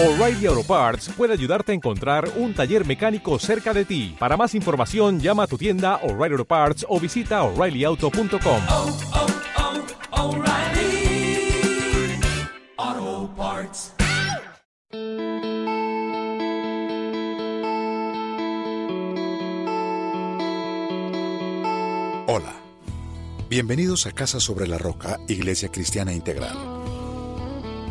O'Reilly Auto Parts puede ayudarte a encontrar un taller mecánico cerca de ti. Para más información, llama a tu tienda O'Reilly Auto Parts o visita oreillyauto.com. oh, oh, O'Reilly Auto Parts. Hola, bienvenidos a Casa sobre la Roca, Iglesia Cristiana Integral.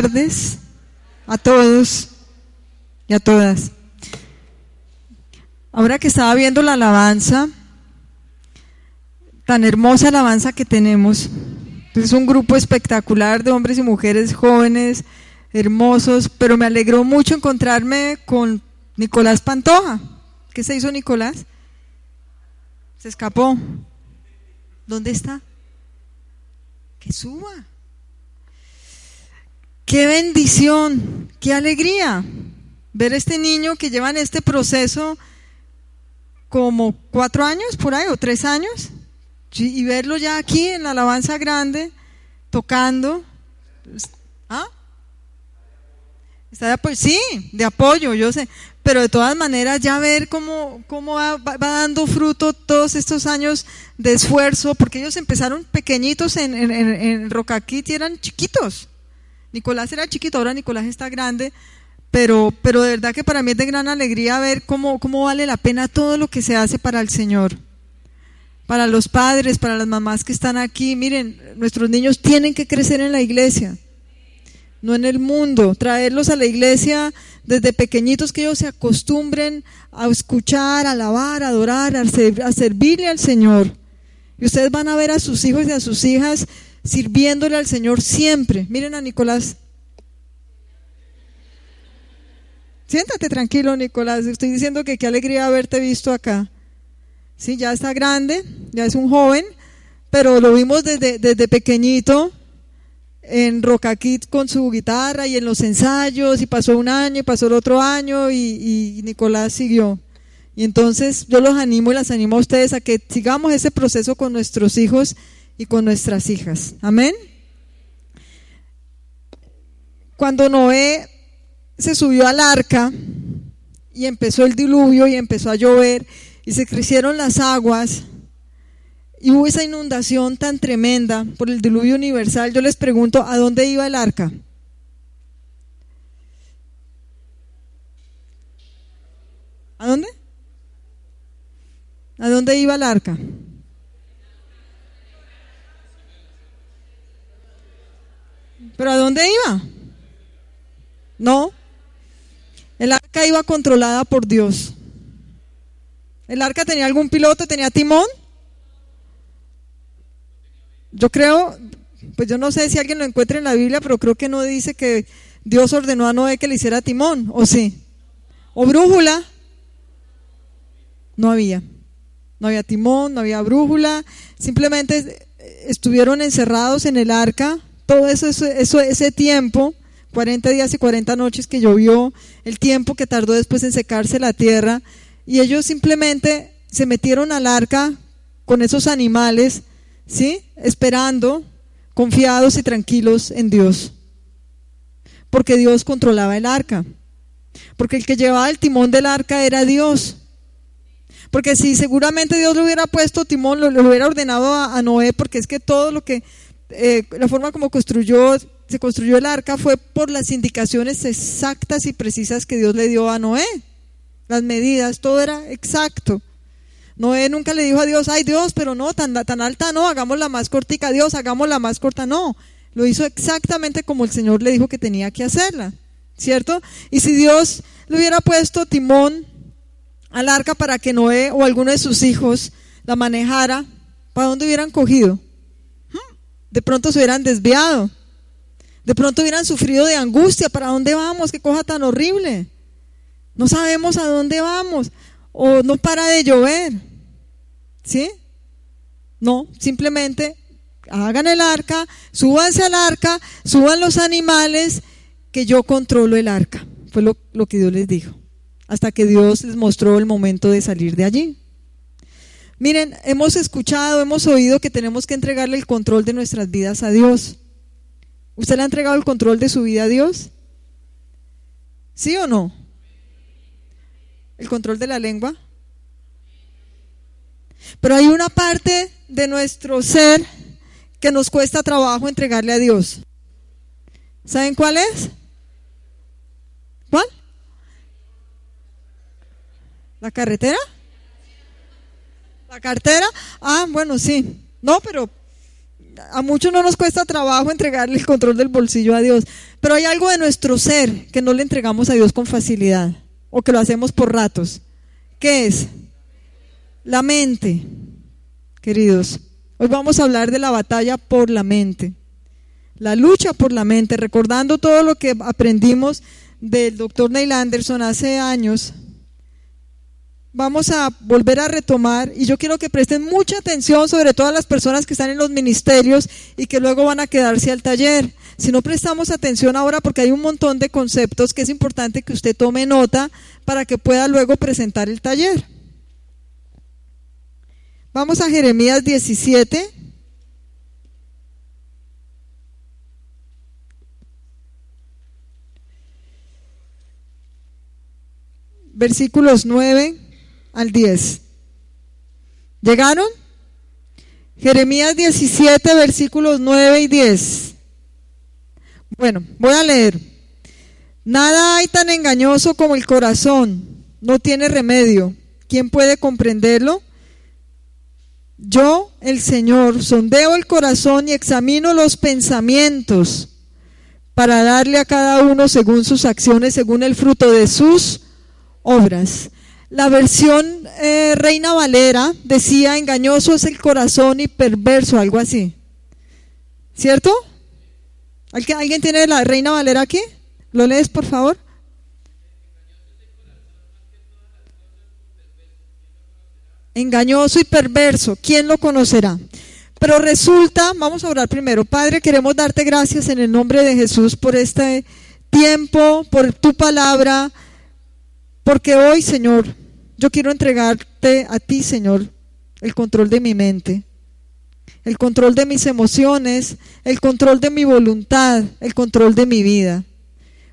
Tardes a todos y a todas. Ahora que estaba viendo la alabanza, tan hermosa alabanza que tenemos, es un grupo espectacular de hombres y mujeres jóvenes, hermosos, pero me alegró mucho encontrarme con Nicolás Pantoja. ¿Qué se hizo Nicolás? Se escapó. ¿Dónde está? Que suba. Qué bendición, qué alegría ver a este niño que lleva en este proceso como cuatro años por ahí o tres años y verlo ya aquí en la alabanza grande tocando. ¿Ah? Está de apoyo, sí, de apoyo, yo sé, pero de todas maneras ya ver cómo, cómo va, va, dando fruto todos estos años de esfuerzo, porque ellos empezaron pequeñitos en, en, en, en Rocaquit y eran chiquitos. Nicolás era chiquito, ahora Nicolás está grande, pero, pero de verdad que para mí es de gran alegría ver cómo, cómo vale la pena todo lo que se hace para el Señor. Para los padres, para las mamás que están aquí, miren, nuestros niños tienen que crecer en la iglesia, no en el mundo. Traerlos a la iglesia desde pequeñitos que ellos se acostumbren a escuchar, a alabar, a adorar, a, a servirle al Señor. Y ustedes van a ver a sus hijos y a sus hijas sirviéndole al Señor siempre. Miren a Nicolás. Siéntate tranquilo, Nicolás. Estoy diciendo que qué alegría haberte visto acá. Sí, ya está grande, ya es un joven, pero lo vimos desde, desde pequeñito en Rocaquit con su guitarra y en los ensayos, y pasó un año, y pasó el otro año, y, y Nicolás siguió. Y entonces yo los animo y las animo a ustedes a que sigamos ese proceso con nuestros hijos y con nuestras hijas. Amén. Cuando Noé se subió al arca y empezó el diluvio y empezó a llover y se crecieron las aguas y hubo esa inundación tan tremenda por el diluvio universal, yo les pregunto, ¿a dónde iba el arca? ¿A dónde? ¿A dónde iba el arca? ¿Pero a dónde iba? No. El arca iba controlada por Dios. ¿El arca tenía algún piloto? ¿Tenía timón? Yo creo, pues yo no sé si alguien lo encuentra en la Biblia, pero creo que no dice que Dios ordenó a Noé que le hiciera timón, ¿o sí? ¿O brújula? No había. No había timón, no había brújula, simplemente estuvieron encerrados en el arca todo eso, eso, ese tiempo, 40 días y 40 noches que llovió, el tiempo que tardó después en secarse la tierra, y ellos simplemente se metieron al arca con esos animales, ¿sí? Esperando, confiados y tranquilos en Dios. Porque Dios controlaba el arca. Porque el que llevaba el timón del arca era Dios. Porque si seguramente Dios le hubiera puesto timón, lo, hubiera ordenado a Noé, porque es que todo lo que eh, la forma como construyó, se construyó el arca fue por las indicaciones exactas y precisas que Dios le dio a Noé. Las medidas, todo era exacto. Noé nunca le dijo a Dios, ay Dios, pero no, tan, tan alta no, hagámosla más cortica, Dios, hagámosla más corta, no. Lo hizo exactamente como el Señor le dijo que tenía que hacerla, ¿cierto? Y si Dios le hubiera puesto timón al arca para que Noé o alguno de sus hijos la manejara, ¿para dónde hubieran cogido? De pronto se hubieran desviado. De pronto hubieran sufrido de angustia. ¿Para dónde vamos? ¿Qué cosa tan horrible? No sabemos a dónde vamos. O no para de llover. ¿Sí? No, simplemente hagan el arca, súbanse al arca, suban los animales, que yo controlo el arca. Fue lo, lo que Dios les dijo. Hasta que Dios les mostró el momento de salir de allí. Miren, hemos escuchado, hemos oído que tenemos que entregarle el control de nuestras vidas a Dios. ¿Usted le ha entregado el control de su vida a Dios? ¿Sí o no? ¿El control de la lengua? Pero hay una parte de nuestro ser que nos cuesta trabajo entregarle a Dios. ¿Saben cuál es? ¿Cuál? ¿La carretera? ¿La cartera? Ah, bueno, sí. No, pero a muchos no nos cuesta trabajo entregarle el control del bolsillo a Dios. Pero hay algo de nuestro ser que no le entregamos a Dios con facilidad o que lo hacemos por ratos. ¿Qué es? La mente, queridos. Hoy vamos a hablar de la batalla por la mente. La lucha por la mente, recordando todo lo que aprendimos del doctor Neil Anderson hace años vamos a volver a retomar y yo quiero que presten mucha atención sobre todas las personas que están en los ministerios y que luego van a quedarse al taller. Si no prestamos atención ahora porque hay un montón de conceptos que es importante que usted tome nota para que pueda luego presentar el taller. Vamos a Jeremías 17. Versículos 9 al 10. ¿Llegaron? Jeremías 17, versículos 9 y 10. Bueno, voy a leer. Nada hay tan engañoso como el corazón, no tiene remedio. ¿Quién puede comprenderlo? Yo, el Señor, sondeo el corazón y examino los pensamientos para darle a cada uno según sus acciones, según el fruto de sus obras. La versión eh, Reina Valera decía, engañoso es el corazón y perverso, algo así. ¿Cierto? ¿Alguien tiene la Reina Valera aquí? ¿Lo lees, por favor? Engañoso y perverso, ¿quién lo conocerá? Pero resulta, vamos a orar primero. Padre, queremos darte gracias en el nombre de Jesús por este tiempo, por tu palabra porque hoy, Señor, yo quiero entregarte a ti, Señor, el control de mi mente, el control de mis emociones, el control de mi voluntad, el control de mi vida.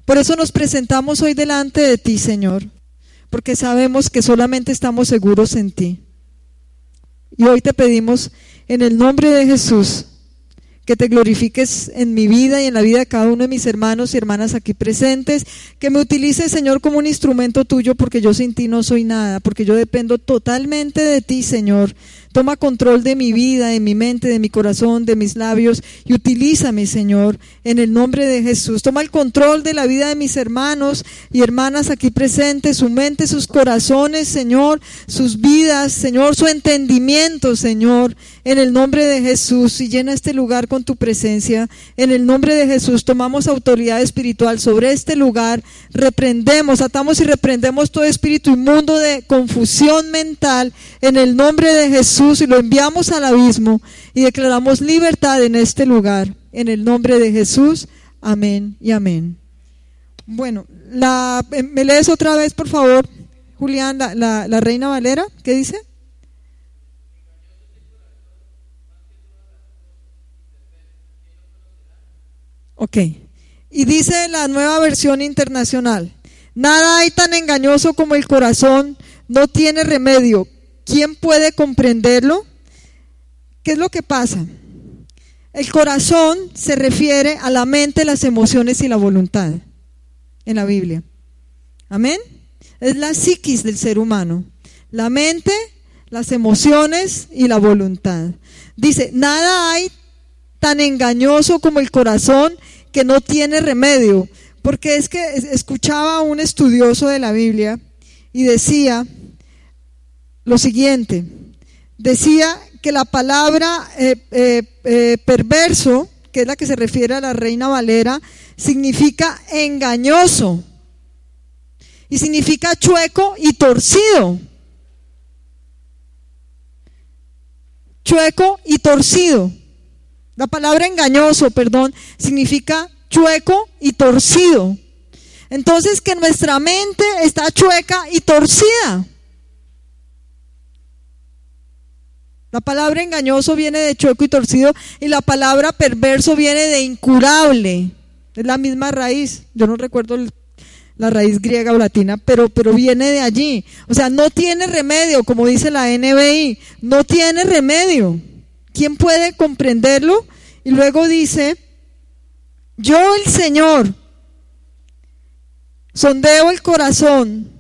Por eso nos presentamos hoy delante de ti, Señor, porque sabemos que solamente estamos seguros en ti. Y hoy te pedimos en el nombre de Jesús que te glorifiques en mi vida y en la vida de cada uno de mis hermanos y hermanas aquí presentes, que me utilices, Señor, como un instrumento tuyo, porque yo sin ti no soy nada, porque yo dependo totalmente de ti, Señor. Toma control de mi vida, de mi mente, de mi corazón, de mis labios y utilízame, Señor, en el nombre de Jesús. Toma el control de la vida de mis hermanos y hermanas aquí presentes, su mente, sus corazones, Señor, sus vidas, Señor, su entendimiento, Señor, en el nombre de Jesús y llena este lugar con tu presencia. En el nombre de Jesús tomamos autoridad espiritual sobre este lugar, reprendemos, atamos y reprendemos todo espíritu inmundo de confusión mental en el nombre de Jesús y lo enviamos al abismo y declaramos libertad en este lugar. En el nombre de Jesús. Amén y amén. Bueno, la, eh, ¿me lees otra vez, por favor, Julián, la, la Reina Valera? ¿Qué dice? Ok. Y dice la nueva versión internacional, nada hay tan engañoso como el corazón, no tiene remedio. ¿Quién puede comprenderlo? ¿Qué es lo que pasa? El corazón se refiere a la mente, las emociones y la voluntad en la Biblia. Amén. Es la psiquis del ser humano. La mente, las emociones y la voluntad. Dice, nada hay tan engañoso como el corazón que no tiene remedio. Porque es que escuchaba a un estudioso de la Biblia y decía lo siguiente. Decía que la palabra eh, eh, eh, perverso, que es la que se refiere a la reina Valera, significa engañoso y significa chueco y torcido. Chueco y torcido. La palabra engañoso, perdón, significa chueco y torcido. Entonces que nuestra mente está chueca y torcida. La palabra engañoso viene de chueco y torcido y la palabra perverso viene de incurable. Es la misma raíz. Yo no recuerdo la raíz griega o latina, pero, pero viene de allí. O sea, no tiene remedio, como dice la NBI, no tiene remedio. ¿Quién puede comprenderlo? Y luego dice, yo el Señor sondeo el corazón,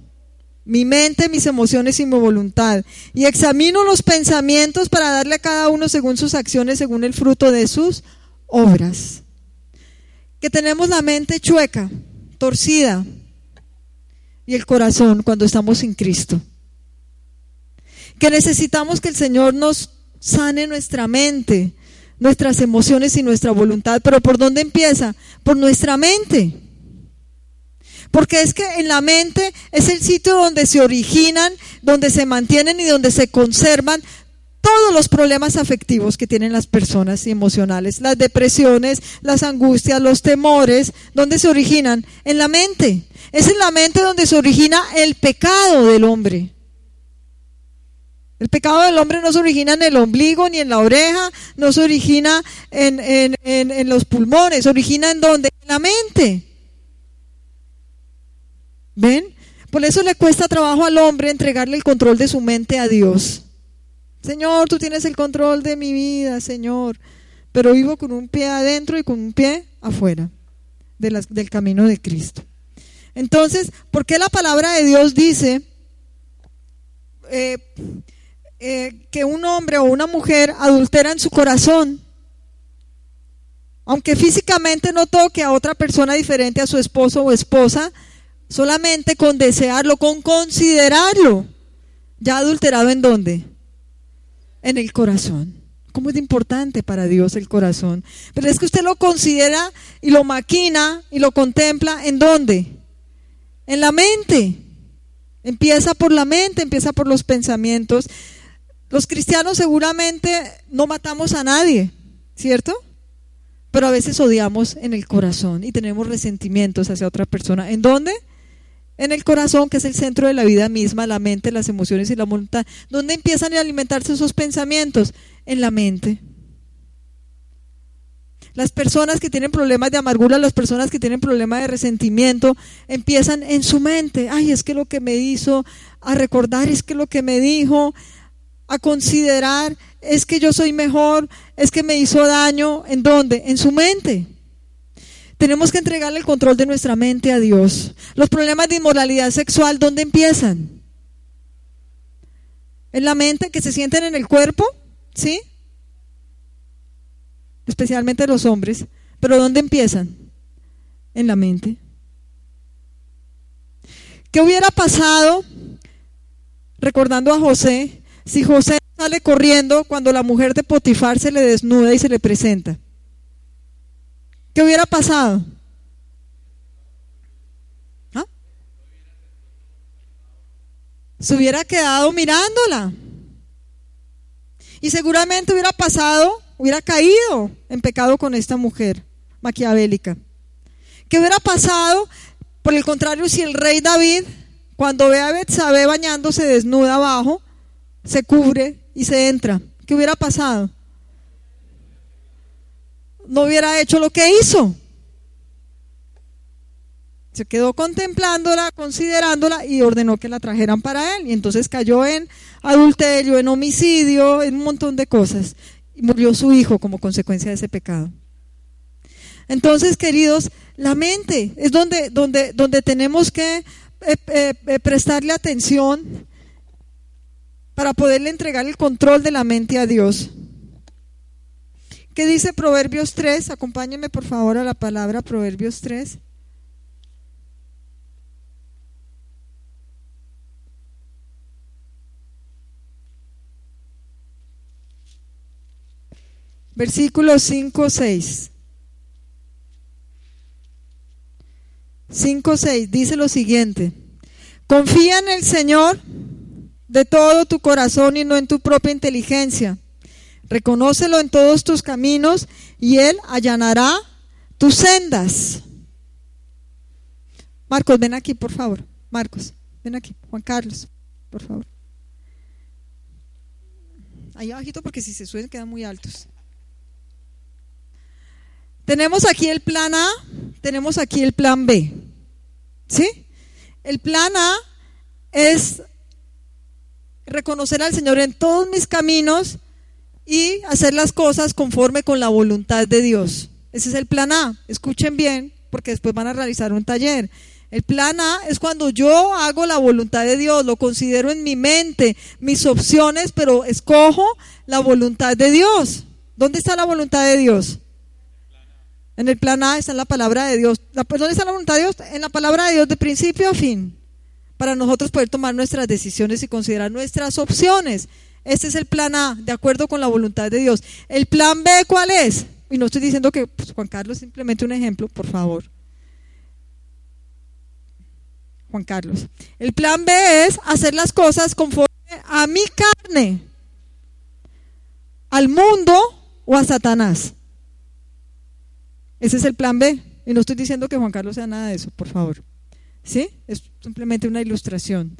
mi mente, mis emociones y mi voluntad, y examino los pensamientos para darle a cada uno según sus acciones, según el fruto de sus obras. Que tenemos la mente chueca, torcida, y el corazón cuando estamos sin Cristo. Que necesitamos que el Señor nos sane nuestra mente, nuestras emociones y nuestra voluntad. Pero ¿por dónde empieza? Por nuestra mente. Porque es que en la mente es el sitio donde se originan, donde se mantienen y donde se conservan todos los problemas afectivos que tienen las personas emocionales, las depresiones, las angustias, los temores, ¿dónde se originan? En la mente. Es en la mente donde se origina el pecado del hombre. El pecado del hombre no se origina en el ombligo ni en la oreja, no se origina en, en los pulmones, origina en donde? En la mente. ¿Ven? Por eso le cuesta trabajo al hombre entregarle el control de su mente a Dios. Señor, tú tienes el control de mi vida, Señor. Pero vivo con un pie adentro y con un pie afuera del camino de Cristo. Entonces, ¿por qué la palabra de Dios dice eh, eh, que un hombre o una mujer adultera en su corazón? Aunque físicamente no toque a otra persona diferente a su esposo o esposa, Solamente con desearlo, con considerarlo. ¿Ya adulterado en dónde? En el corazón. ¿Cómo es importante para Dios el corazón? Pero es que usted lo considera y lo maquina y lo contempla en dónde? En la mente. Empieza por la mente, empieza por los pensamientos. Los cristianos seguramente no matamos a nadie, ¿cierto? Pero a veces odiamos en el corazón y tenemos resentimientos hacia otra persona. ¿En dónde? En el corazón, que es el centro de la vida misma, la mente, las emociones y la voluntad. ¿Dónde empiezan a alimentarse esos pensamientos? En la mente. Las personas que tienen problemas de amargura, las personas que tienen problemas de resentimiento, empiezan en su mente. Ay, es que lo que me hizo, a recordar es que lo que me dijo, a considerar, es que yo soy mejor, es que me hizo daño. ¿En dónde? En su mente. Tenemos que entregarle el control de nuestra mente a Dios. Los problemas de inmoralidad sexual, ¿dónde empiezan? En la mente, que se sienten en el cuerpo, ¿sí? Especialmente los hombres. Pero ¿dónde empiezan? En la mente. ¿Qué hubiera pasado, recordando a José, si José sale corriendo cuando la mujer de Potifar se le desnuda y se le presenta? ¿Qué hubiera pasado? ¿Ah? Se hubiera quedado mirándola. Y seguramente hubiera pasado, hubiera caído en pecado con esta mujer maquiavélica. ¿Qué hubiera pasado? Por el contrario, si el rey David, cuando ve a Betsabé bañándose desnuda abajo, se cubre y se entra. ¿Qué hubiera pasado? No hubiera hecho lo que hizo. Se quedó contemplándola, considerándola y ordenó que la trajeran para él. Y entonces cayó en adulterio, en homicidio, en un montón de cosas. Y murió su hijo como consecuencia de ese pecado. Entonces, queridos, la mente es donde, donde, donde tenemos que eh, eh, eh, prestarle atención para poderle entregar el control de la mente a Dios. ¿Qué dice Proverbios 3? Acompáñenme por favor a la palabra Proverbios 3. versículos 5, 6. 5, 6 dice lo siguiente. Confía en el Señor de todo tu corazón y no en tu propia inteligencia. Reconócelo en todos tus caminos y Él allanará tus sendas. Marcos, ven aquí, por favor. Marcos, ven aquí. Juan Carlos, por favor. Ahí abajito porque si se suben quedan muy altos. Tenemos aquí el plan A, tenemos aquí el plan B. ¿Sí? El plan A es reconocer al Señor en todos mis caminos y hacer las cosas conforme con la voluntad de Dios. Ese es el plan A. Escuchen bien, porque después van a realizar un taller. El plan A es cuando yo hago la voluntad de Dios, lo considero en mi mente, mis opciones, pero escojo la voluntad de Dios. ¿Dónde está la voluntad de Dios? En el plan A está la palabra de Dios. ¿Dónde está la voluntad de Dios? En la palabra de Dios de principio a fin. Para nosotros poder tomar nuestras decisiones y considerar nuestras opciones. Este es el plan A, de acuerdo con la voluntad de Dios. El plan B, ¿cuál es? Y no estoy diciendo que pues, Juan Carlos simplemente un ejemplo, por favor. Juan Carlos. El plan B es hacer las cosas conforme a mi carne, al mundo o a Satanás. Ese es el plan B. Y no estoy diciendo que Juan Carlos sea nada de eso, por favor. ¿Sí? Es simplemente una ilustración.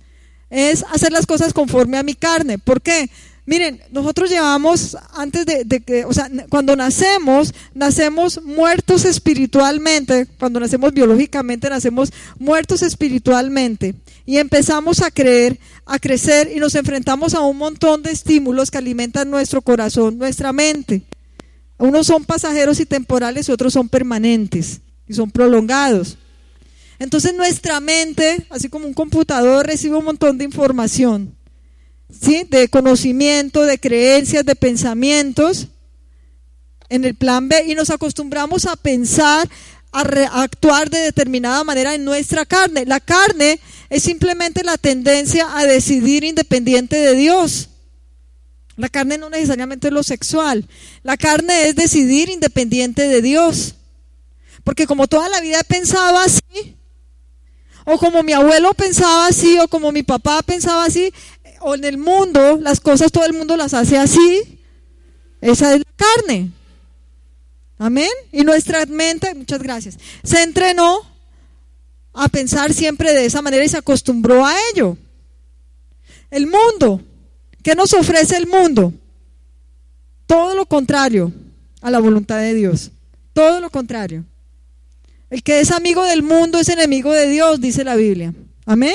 Es hacer las cosas conforme a mi carne. ¿Por qué? Miren, nosotros llevamos, antes de, de, que, o sea, cuando nacemos, nacemos muertos espiritualmente, cuando nacemos biológicamente, nacemos muertos espiritualmente. Y empezamos a creer, a crecer y nos enfrentamos a un montón de estímulos que alimentan nuestro corazón, nuestra mente. Unos son pasajeros y temporales otros son permanentes y son prolongados. Entonces nuestra mente, así como un computador, recibe un montón de información, ¿sí? de conocimiento, de creencias, de pensamientos en el plan B y nos acostumbramos a pensar, a, a actuar de determinada manera en nuestra carne. La carne es simplemente la tendencia a decidir independiente de Dios. La carne no necesariamente es lo sexual. La carne es decidir independiente de Dios. Porque como toda la vida he pensado así, o como mi abuelo pensaba así, o como mi papá pensaba así, o en el mundo las cosas todo el mundo las hace así, esa es la carne. Amén. Y nuestra mente, muchas gracias, se entrenó a pensar siempre de esa manera y se acostumbró a ello. El mundo ¿Qué nos ofrece el mundo? Todo lo contrario a la voluntad de Dios. Todo lo contrario. El que es amigo del mundo es enemigo de Dios, dice la Biblia. Amén.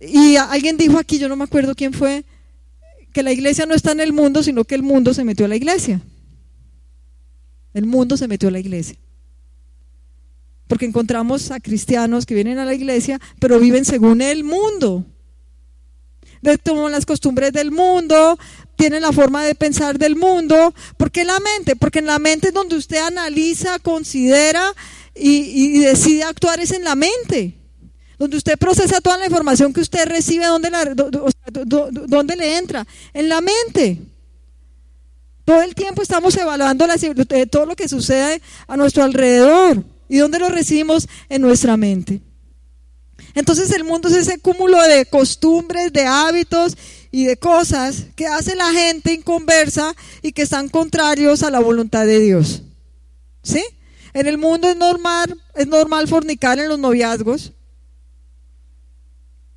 Y alguien dijo aquí, yo no me acuerdo quién fue, que la iglesia no está en el mundo, sino que el mundo se metió a la iglesia. El mundo se metió a la iglesia. Porque encontramos a cristianos que vienen a la iglesia, pero viven según el mundo toman las costumbres del mundo, tienen la forma de pensar del mundo. ¿Por qué la mente? Porque en la mente es donde usted analiza, considera y, decide actuar es en la mente. Donde usted procesa toda la información que usted recibe, ¿dónde, la, dónde le entra? En la mente. Todo el tiempo estamos evaluando todo lo que sucede a nuestro alrededor. ¿Y dónde lo recibimos? En nuestra mente. Entonces el mundo es ese cúmulo de costumbres, de hábitos y de cosas que hace la gente inconversa y que están contrarios a la voluntad de Dios. ¿Sí? En el mundo es normal, es normal fornicar en los noviazgos.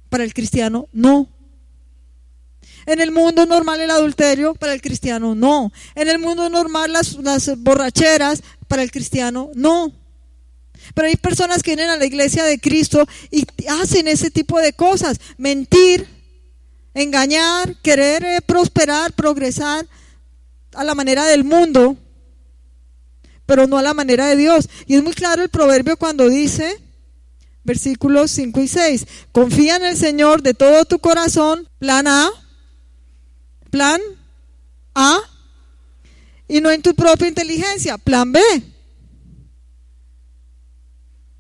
Para el cristiano, no. En el mundo es normal el adulterio, para el cristiano no. En el mundo es normal las, las borracheras, para el cristiano no. Pero hay personas que vienen a la iglesia de Cristo y hacen ese tipo de cosas. Mentir, engañar, querer eh, prosperar, progresar a la manera del mundo, pero no a la manera de Dios. Y es muy claro el proverbio cuando dice, versículos 5 y 6, confía en el Señor de todo tu corazón, plan A, plan A, y no en tu propia inteligencia, plan B.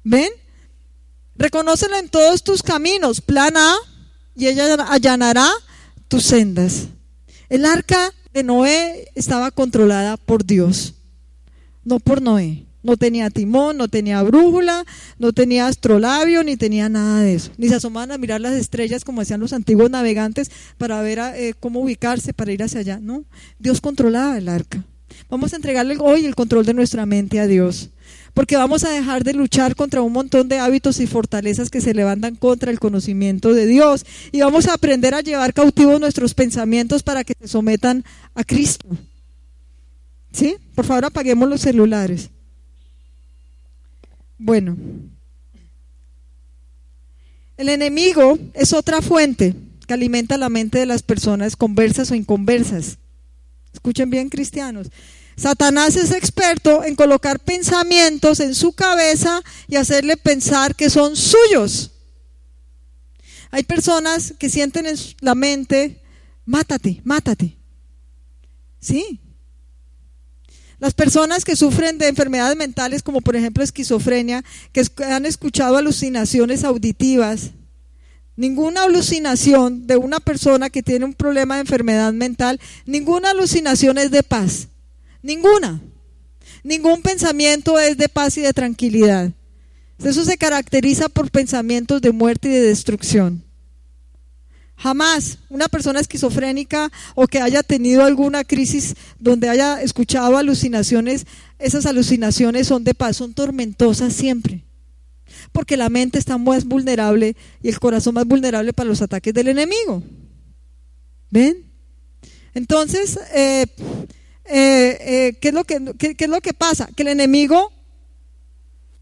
¿Ven? Reconócelo en todos tus caminos, plan A, y ella allanará tus sendas. El arca que Noé estaba controlada por Dios, no por Noé. No tenía timón, no tenía brújula, no tenía astrolabio, ni tenía nada de eso. Ni se asomaban a mirar las estrellas como hacían los antiguos navegantes para ver eh, cómo ubicarse, para ir hacia allá. No, Dios controlaba el arca. Vamos a entregarle hoy el control de nuestra mente a Dios. Porque vamos a dejar de luchar contra un montón de hábitos y fortalezas que se levantan contra el conocimiento de Dios. Y vamos a aprender a llevar cautivos nuestros pensamientos para que se sometan a Cristo. ¿Sí? Por favor, apaguemos los celulares. Bueno, el enemigo es otra fuente que alimenta la mente de las personas conversas o inconversas. Escuchen bien, cristianos. Satanás es experto en colocar pensamientos en su cabeza y hacerle pensar que son suyos. Hay personas que sienten en la mente, mátate, mátate. Sí, las personas que sufren de enfermedades mentales, como por ejemplo esquizofrenia, que han escuchado alucinaciones auditivas, ninguna alucinación de una persona que tiene un problema de enfermedad mental, ninguna alucinación es de paz, ninguna. Ningún pensamiento es de paz y de tranquilidad. Eso se caracteriza por pensamientos de muerte y de destrucción. Jamás una persona esquizofrénica o que haya tenido alguna crisis donde haya escuchado alucinaciones, esas alucinaciones son de paz, son tormentosas siempre. Porque la mente está más vulnerable y el corazón más vulnerable para los ataques del enemigo. ¿Ven? Entonces, eh, eh, eh, ¿qué, es lo que, qué es lo que pasa? Que el enemigo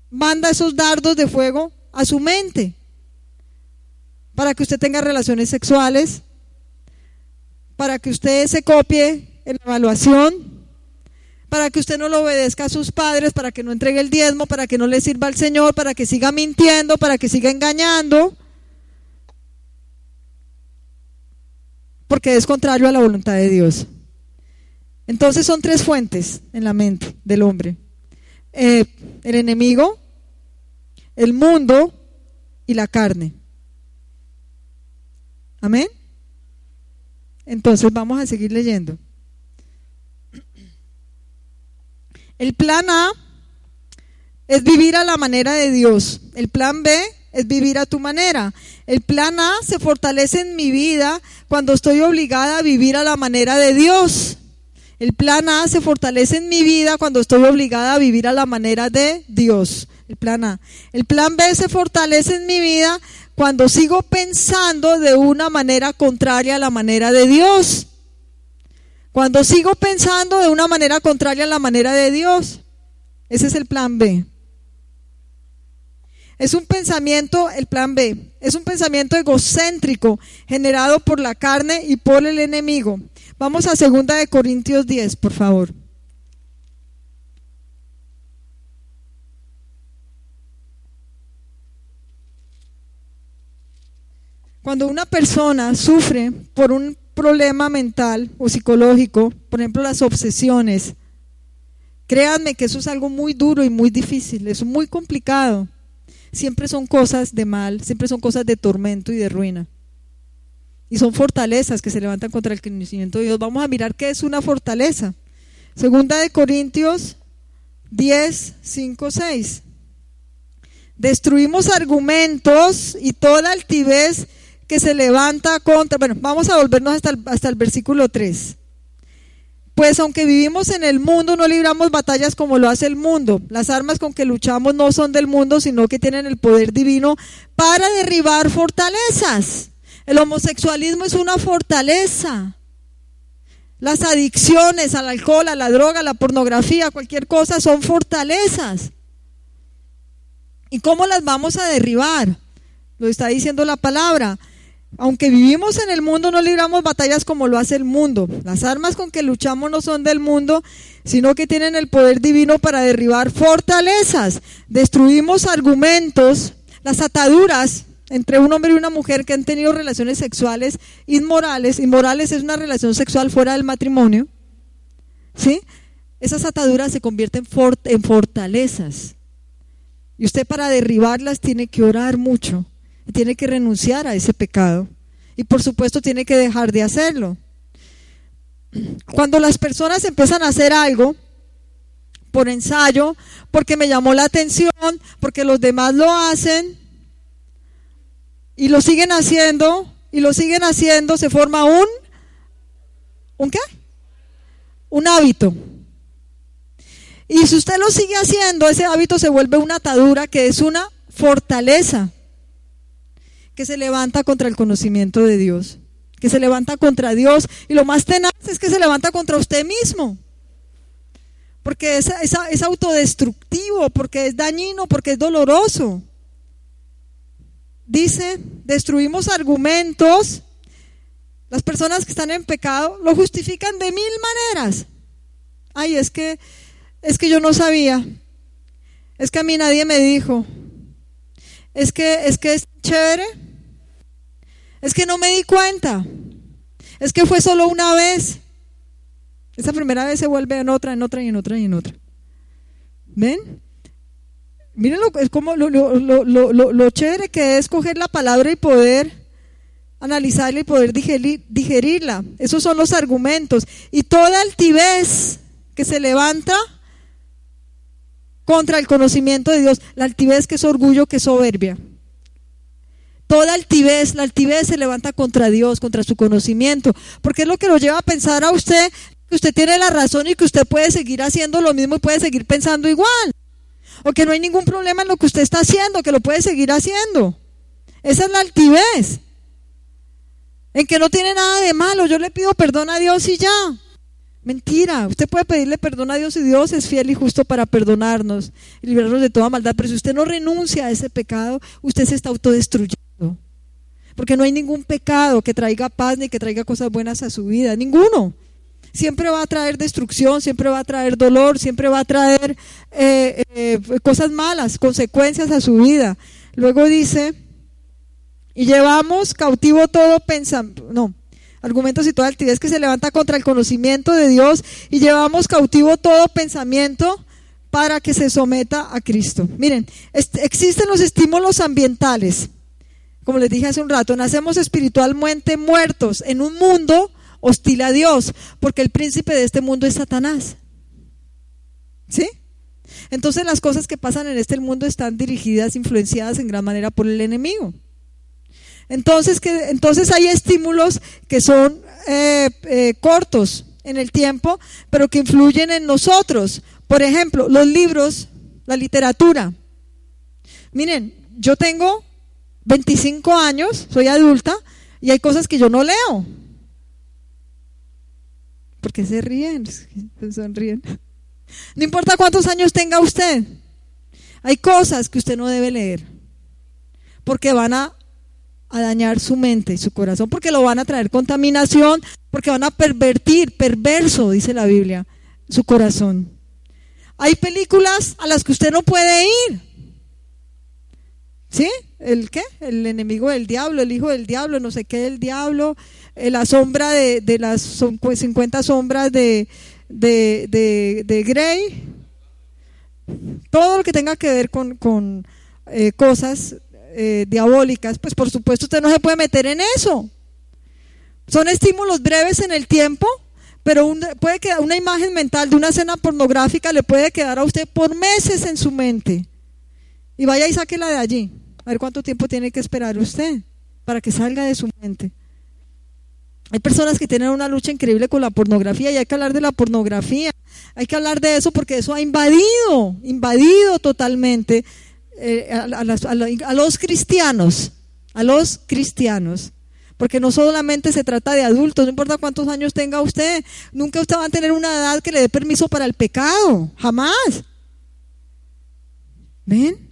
manda esos dardos de fuego a su mente para que usted tenga relaciones sexuales, para que usted se copie en la evaluación, para que usted no lo obedezca a sus padres, para que no entregue el diezmo, para que no le sirva al Señor, para que siga mintiendo, para que siga engañando, porque es contrario a la voluntad de Dios. Entonces son tres fuentes en la mente del hombre. Eh, el enemigo, el mundo y la carne. Amén. Entonces vamos a seguir leyendo. El plan A es vivir a la manera de Dios. El plan B es vivir a tu manera. El plan A se fortalece en mi vida cuando estoy obligada a vivir a la manera de Dios. El plan A se fortalece en mi vida cuando estoy obligada a vivir a la manera de Dios. El plan A. El plan B se fortalece en mi vida cuando sigo pensando de una manera contraria a la manera de Dios. Cuando sigo pensando de una manera contraria a la manera de Dios. Ese es el plan B. Es un pensamiento, el plan B, es un pensamiento egocéntrico generado por la carne y por el enemigo. Vamos a segunda de Corintios 10, por favor. Cuando una persona sufre por un problema mental o psicológico, por ejemplo las obsesiones, créanme que eso es algo muy duro y muy difícil, es muy complicado. Siempre son cosas de mal, siempre son cosas de tormento y de ruina. Y son fortalezas que se levantan contra el conocimiento de Dios. Vamos a mirar qué es una fortaleza. Segunda de Corintios 10, 5, 6. Destruimos argumentos y toda altivez que se levanta contra... Bueno, vamos a volvernos hasta el, hasta el versículo 3. Pues aunque vivimos en el mundo, no libramos batallas como lo hace el mundo. Las armas con que luchamos no son del mundo, sino que tienen el poder divino para derribar fortalezas. El homosexualismo es una fortaleza. Las adicciones al alcohol, a la droga, a la pornografía, cualquier cosa son fortalezas. ¿Y cómo las vamos a derribar? Lo está diciendo la palabra. Aunque vivimos en el mundo, no libramos batallas como lo hace el mundo. Las armas con que luchamos no son del mundo, sino que tienen el poder divino para derribar fortalezas. Destruimos argumentos, las ataduras entre un hombre y una mujer que han tenido relaciones sexuales inmorales. Inmorales es una relación sexual fuera del matrimonio. ¿Sí? Esas ataduras se convierten en fortalezas. Y usted para derribarlas tiene que orar mucho tiene que renunciar a ese pecado. Y por supuesto tiene que dejar de hacerlo. cuando las personas empiezan a hacer algo por ensayo, porque me llamó la atención, porque los demás lo hacen y lo siguen haciendo y lo siguen haciendo, se forma un ¿un qué? Un hábito. Y si usted lo sigue haciendo, ese hábito se vuelve una atadura que es una fortaleza que se levanta contra el conocimiento de Dios, que se levanta contra Dios. Y lo más tenaz es que se levanta contra usted mismo. Porque es, es autodestructivo, porque es dañino, porque es doloroso. Dice, destruimos argumentos. Las personas que están en pecado lo justifican de mil maneras. Ay, es que es que yo no sabía. Es que a mí nadie me dijo. Es que es que es chévere. Es que no me di cuenta. Es que fue solo una vez. Esa primera vez se vuelve en otra, en otra y en otra y en otra. ¿Ven? Miren lo, es como lo, lo, chévere que es coger la palabra y poder analizarla y poder digerirla. Esos son los argumentos. Y toda altivez que se levanta contra el conocimiento de Dios. La altivez que es orgullo, que es soberbia. Toda altivez, la altivez se levanta contra Dios, contra su conocimiento, porque es lo que lo lleva a pensar a usted que usted tiene la razón y que usted puede seguir haciendo lo mismo y puede seguir pensando igual. O que no hay ningún problema en lo que usted está haciendo, que lo puede seguir haciendo. Esa es la altivez. En que no tiene nada de malo. Yo le pido perdón a Dios y ya. Mentira, usted puede pedirle perdón a Dios y Dios es fiel y justo para perdonarnos y librarnos de toda maldad, pero si usted no renuncia a ese pecado, usted se está autodestruyendo. Porque no hay ningún pecado que traiga paz ni que traiga cosas buenas a su vida, ninguno. Siempre va a traer destrucción, siempre va a traer dolor, siempre va a traer eh, eh, cosas malas, consecuencias a su vida. Luego dice, y llevamos cautivo todo pensamiento, no, argumentos y toda altivez que se levanta contra el conocimiento de Dios y llevamos cautivo todo pensamiento para que se someta a Cristo. Miren, existen los estímulos ambientales. Como les dije hace un rato, nacemos espiritualmente muertos en un mundo hostil a Dios, porque el príncipe de este mundo es Satanás. ¿Sí? Entonces las cosas que pasan en este mundo están dirigidas, influenciadas en gran manera por el enemigo. Entonces, que, entonces hay estímulos que son eh, eh, cortos en el tiempo, pero que influyen en nosotros. Por ejemplo, los libros, la literatura. Miren, yo tengo 25 años, soy adulta, y hay cosas que yo no leo. ¿Por qué se ríen? Sonríen. No importa cuántos años tenga usted, hay cosas que usted no debe leer, porque van a dañar su mente y su corazón, porque lo van a traer contaminación, porque van a pervertir, perverso, dice la Biblia, su corazón. Hay películas a las que usted no puede ir. ¿Sí? ¿El qué? El enemigo del diablo, el hijo del diablo, no sé qué del diablo, la sombra de, de las 50 sombras de, de, de, Grey. Todo lo que tenga que ver con, con eh, cosas eh, diabólicas, pues por supuesto usted no se puede meter en eso. Son estímulos breves en el tiempo, pero puede quedar una imagen mental de una escena pornográfica le puede quedar a usted por meses en su mente. Y vaya y sáquela de allí. A ver cuánto tiempo tiene que esperar usted para que salga de su mente. Hay personas que tienen una lucha increíble con la pornografía y hay que hablar de la pornografía. Hay que hablar de eso porque eso ha invadido, invadido totalmente eh, a, los cristianos, a los cristianos. Porque no solamente se trata de adultos, no importa cuántos años tenga usted, nunca usted va a tener una edad que le dé permiso para el pecado, jamás. ¿Ven?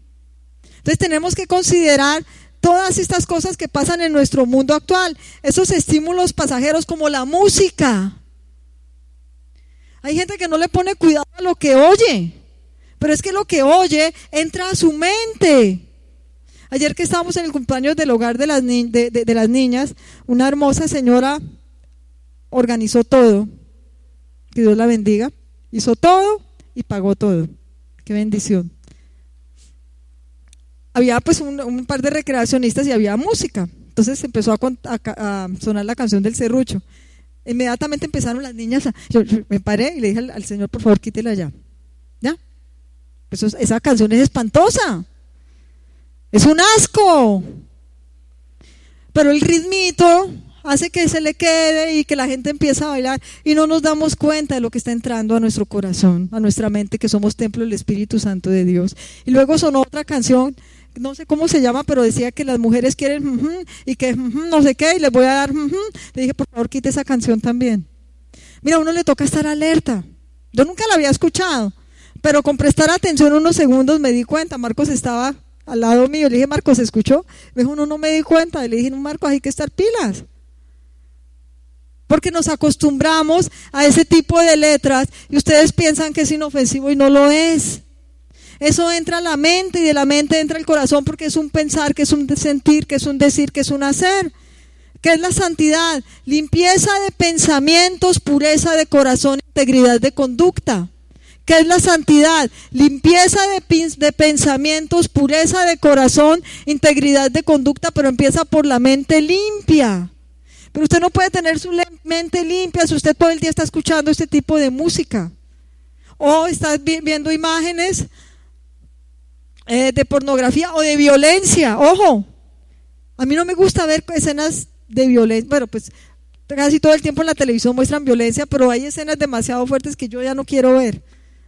Entonces tenemos que considerar todas estas cosas que pasan en nuestro mundo actual, esos estímulos pasajeros como la música. Hay gente que no le pone cuidado a lo que oye. Pero es que lo que oye entra a su mente. Ayer que estábamos en el cumpleaños del hogar de las, de, las niñas, una hermosa señora organizó todo. Que Dios la bendiga. Hizo todo y pagó todo. Qué bendición. Había pues un, par de recreacionistas y había música. Entonces empezó a, a, sonar la canción del serrucho. Inmediatamente empezaron las niñas, a, yo, yo me paré y le dije al, al Señor, por favor, quítela ya. ¿Ya? Eso es- esa canción es espantosa. Es un asco. Pero el ritmito hace que se le quede y que la gente empiece a bailar y no nos damos cuenta de lo que está entrando a nuestro corazón, a nuestra mente, que somos templo del Espíritu Santo de Dios. Y luego sonó otra canción, no sé cómo se llama, pero decía que las mujeres quieren y que no sé qué y les voy a dar. Le dije, por favor, quite esa canción también. Mira, a uno le toca estar alerta. Yo nunca la había escuchado, pero con prestar atención unos segundos me di cuenta. Marcos estaba al lado mío. Le dije, Marcos, ¿escuchó? Me dijo, no, no me di cuenta. Le dije, no, Marcos, hay que estar pilas. Porque nos acostumbramos a ese tipo de letras y ustedes piensan que es inofensivo y no lo es. Eso entra a la mente y de la mente entra el corazón porque es un pensar, que es un sentir, que es un decir, que es un hacer. ¿Qué es la santidad? Limpieza de pensamientos, pureza de corazón, integridad de conducta. ¿Qué es la santidad? Limpieza de, pensamientos, pureza de corazón, integridad de conducta, pero empieza por la mente limpia. Pero usted no puede tener su mente limpia si usted todo el día está escuchando este tipo de música. O está vi- viendo imágenes eh, de pornografía o de violencia. Ojo, a mí no me gusta ver escenas de violencia. Bueno, pues casi todo el tiempo en la televisión muestran violencia, pero hay escenas demasiado fuertes que yo ya no quiero ver.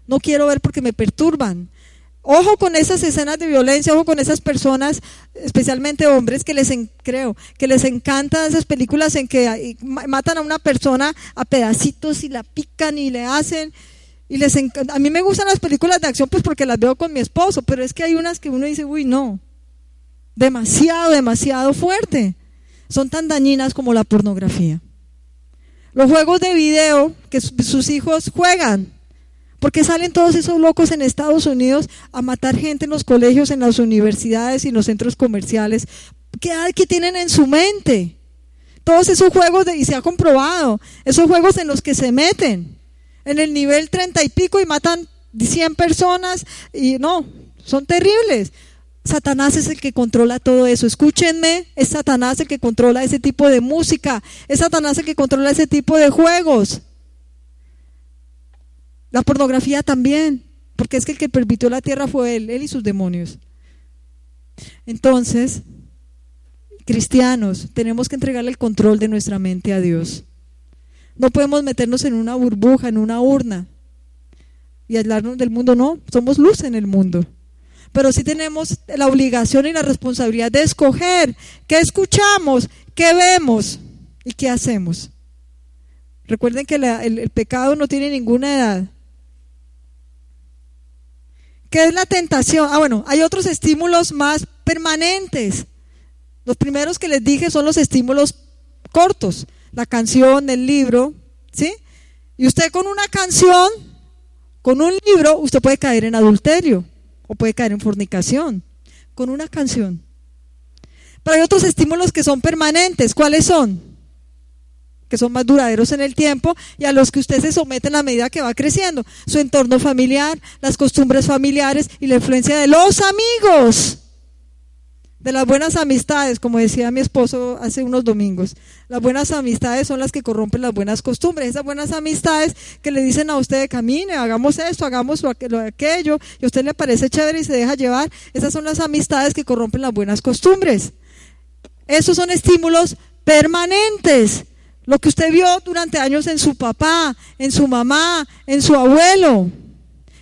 No quiero ver porque me perturban. Ojo con esas escenas de violencia, ojo con esas personas, especialmente hombres, que les creo, que les encantan esas películas en que ma- matan a una persona a pedacitos y la pican y le hacen. Y les a mí me gustan las películas de acción pues porque las veo con mi esposo, pero es que hay unas que uno dice, uy, no. Demasiado, demasiado fuerte. Son tan dañinas como la pornografía. Los juegos de video que su- sus hijos juegan. Porque salen todos esos locos en Estados Unidos a matar gente en los colegios, en las universidades y en los centros comerciales. ¿Qué, qué tienen en su mente? Todos esos juegos, de, y se ha comprobado, esos juegos en los que se meten en el nivel treinta y pico y matan 100 personas y no, son terribles. Satanás es el que controla todo eso. Escúchenme, es Satanás el que controla ese tipo de música, es Satanás el que controla ese tipo de juegos. La pornografía también, porque es que el que permitió la tierra fue él, él y sus demonios. Entonces, cristianos, tenemos que entregarle el control de nuestra mente a Dios. No podemos meternos en una burbuja, en una urna y aislarnos del mundo, no, somos luz en el mundo. Pero sí tenemos la obligación y la responsabilidad de escoger qué escuchamos, qué vemos y qué hacemos. Recuerden que el, el pecado no tiene ninguna edad. ¿Qué es la tentación? Ah, bueno, hay otros estímulos más permanentes. Los primeros que les dije son los estímulos cortos, la canción, el libro, ¿sí? Y usted con una canción, con un libro, usted puede caer en adulterio o puede caer en fornicación, con una canción. Pero hay otros estímulos que son permanentes. ¿Cuáles son? Que son más duraderos en el tiempo y a los que usted se somete en la medida que va creciendo. Su entorno familiar, las costumbres familiares y la influencia de los amigos. De las buenas amistades, como decía mi esposo hace unos domingos. Las buenas amistades son las que corrompen las buenas costumbres. Esas buenas amistades que le dicen a usted, camine, hagamos esto, hagamos lo aqu- lo aquello, y a usted le parece chévere y se deja llevar. Esas son las amistades que corrompen las buenas costumbres. Esos son estímulos permanentes. Lo que usted vio durante años en su papá, en su mamá, en su abuelo.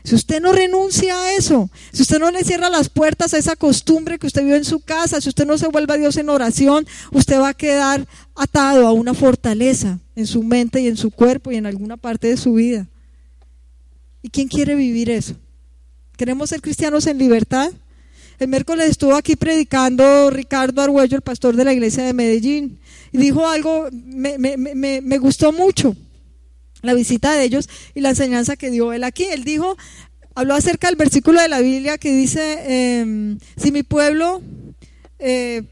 Si usted no renuncia a eso, si usted no le cierra las puertas a esa costumbre que usted vio en su casa, si usted no se vuelve a Dios en oración, usted va a quedar atado a una fortaleza en su mente y en su cuerpo y en alguna parte de su vida. ¿Y quién quiere vivir eso? ¿Queremos ser cristianos en libertad? El miércoles estuvo aquí predicando Ricardo Arguello, el pastor de la iglesia de Medellín, y dijo algo, me, me, me, me gustó mucho la visita de ellos y la enseñanza que dio él aquí. Él dijo, habló acerca del versículo de la Biblia que dice, eh, si mi pueblo, eh,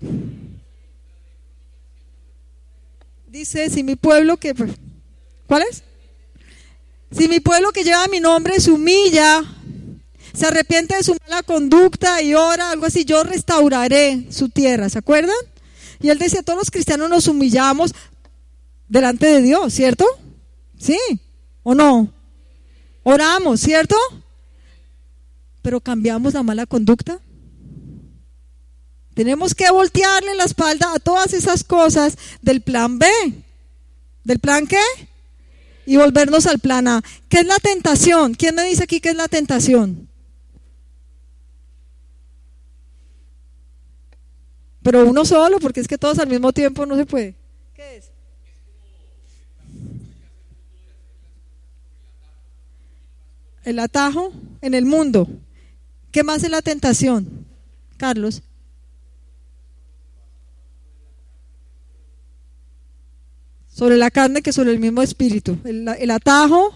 dice, si mi pueblo que, ¿cuál es? Si mi pueblo que lleva mi nombre se humilla, se arrepiente de su mala conducta y ora, algo así, yo restauraré su tierra, ¿se acuerdan? Y él decía, todos los cristianos nos humillamos, delante de Dios, ¿cierto? ¿Sí o no? Oramos, ¿cierto? Pero cambiamos la mala conducta. Tenemos que voltearle la espalda a todas esas cosas del plan B. ¿Del plan qué? Y volvernos al plan A. ¿Qué es la tentación? ¿Quién me dice aquí qué es la tentación? Pero uno solo, porque es que todos al mismo tiempo no se puede. ¿Qué es? El atajo en el mundo. ¿Qué más es la tentación? Carlos. Sobre la carne que sobre el mismo espíritu. El, atajo,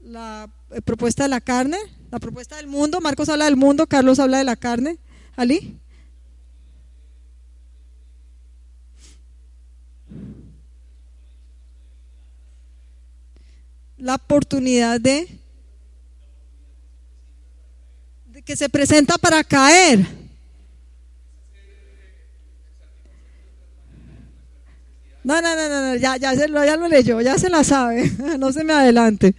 la eh, propuesta de la carne, la propuesta del mundo. Marcos habla del mundo, Carlos habla de la carne. ¿Ali? la oportunidad de, de que se presenta para caer. No, no, no, no, ya, ya, se lo, ya lo leyó, ya se la sabe, no se me adelante.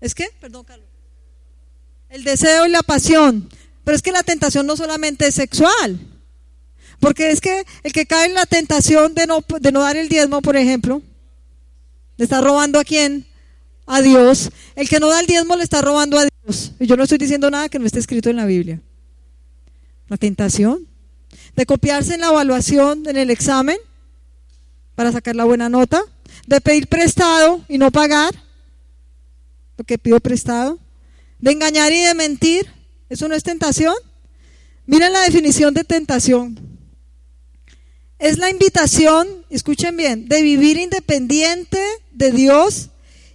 ¿Es que? Perdón, Carlos. El deseo y la pasión. Pero es que la tentación no solamente es sexual. Porque es que el que cae en la tentación de no, de no dar el diezmo, por ejemplo, ¿Le está robando a quién? A Dios. El que no da el diezmo le está robando a Dios. Y yo no estoy diciendo nada que no esté escrito en la Biblia. La tentación de copiarse en la evaluación, en el examen, para sacar la buena nota, de pedir prestado y no pagar lo que pido prestado, de engañar y de mentir. ¿Eso no es tentación? Miren la definición de tentación es la invitación, escuchen bien, de vivir independiente de Dios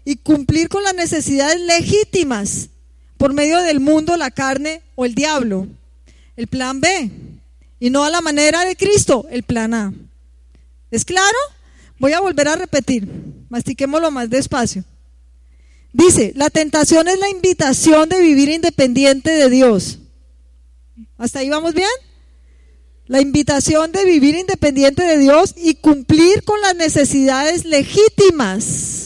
y cumplir con las necesidades legítimas por medio del mundo, la carne o el diablo. El plan B. Y no a la manera de Cristo, el plan A. ¿Es claro? Voy a volver a repetir. Mastiquémoslo más despacio. Dice, la tentación es la invitación de vivir independiente de Dios. ¿Hasta ahí vamos bien? la invitación de vivir independiente de Dios y cumplir con las necesidades legítimas.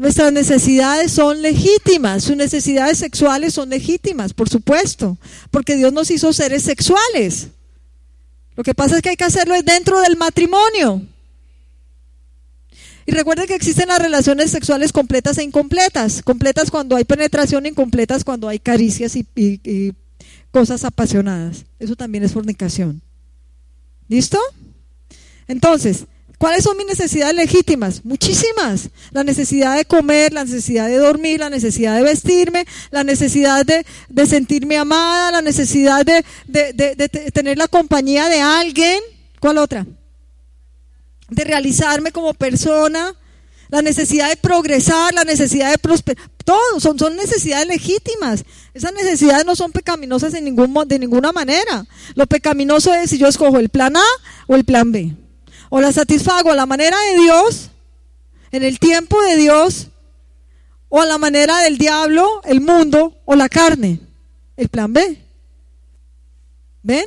Nuestras necesidades son legítimas, sus necesidades sexuales son legítimas, por supuesto, porque Dios nos hizo seres sexuales. Lo que pasa es que hay que hacerlo dentro del matrimonio. Y recuerden que existen las relaciones sexuales completas e incompletas. Completas cuando hay penetración, incompletas cuando hay caricias y, cosas apasionadas. Eso también es fornicación. ¿Listo? Entonces, ¿cuáles son mis necesidades legítimas? Muchísimas. La necesidad de comer, la necesidad de dormir, la necesidad de vestirme, la necesidad de, sentirme amada, la necesidad de, tener la compañía de alguien. ¿Cuál otra? De realizarme como persona, la necesidad de progresar, la necesidad de prosperar, todo, son, son necesidades legítimas. Esas necesidades no son pecaminosas en ningún, de ninguna manera. Lo pecaminoso es si yo escojo el plan A o el plan B. O la satisfago a la manera de Dios, en el tiempo de Dios, o a la manera del diablo, el mundo o la carne. El plan B. ¿Ven?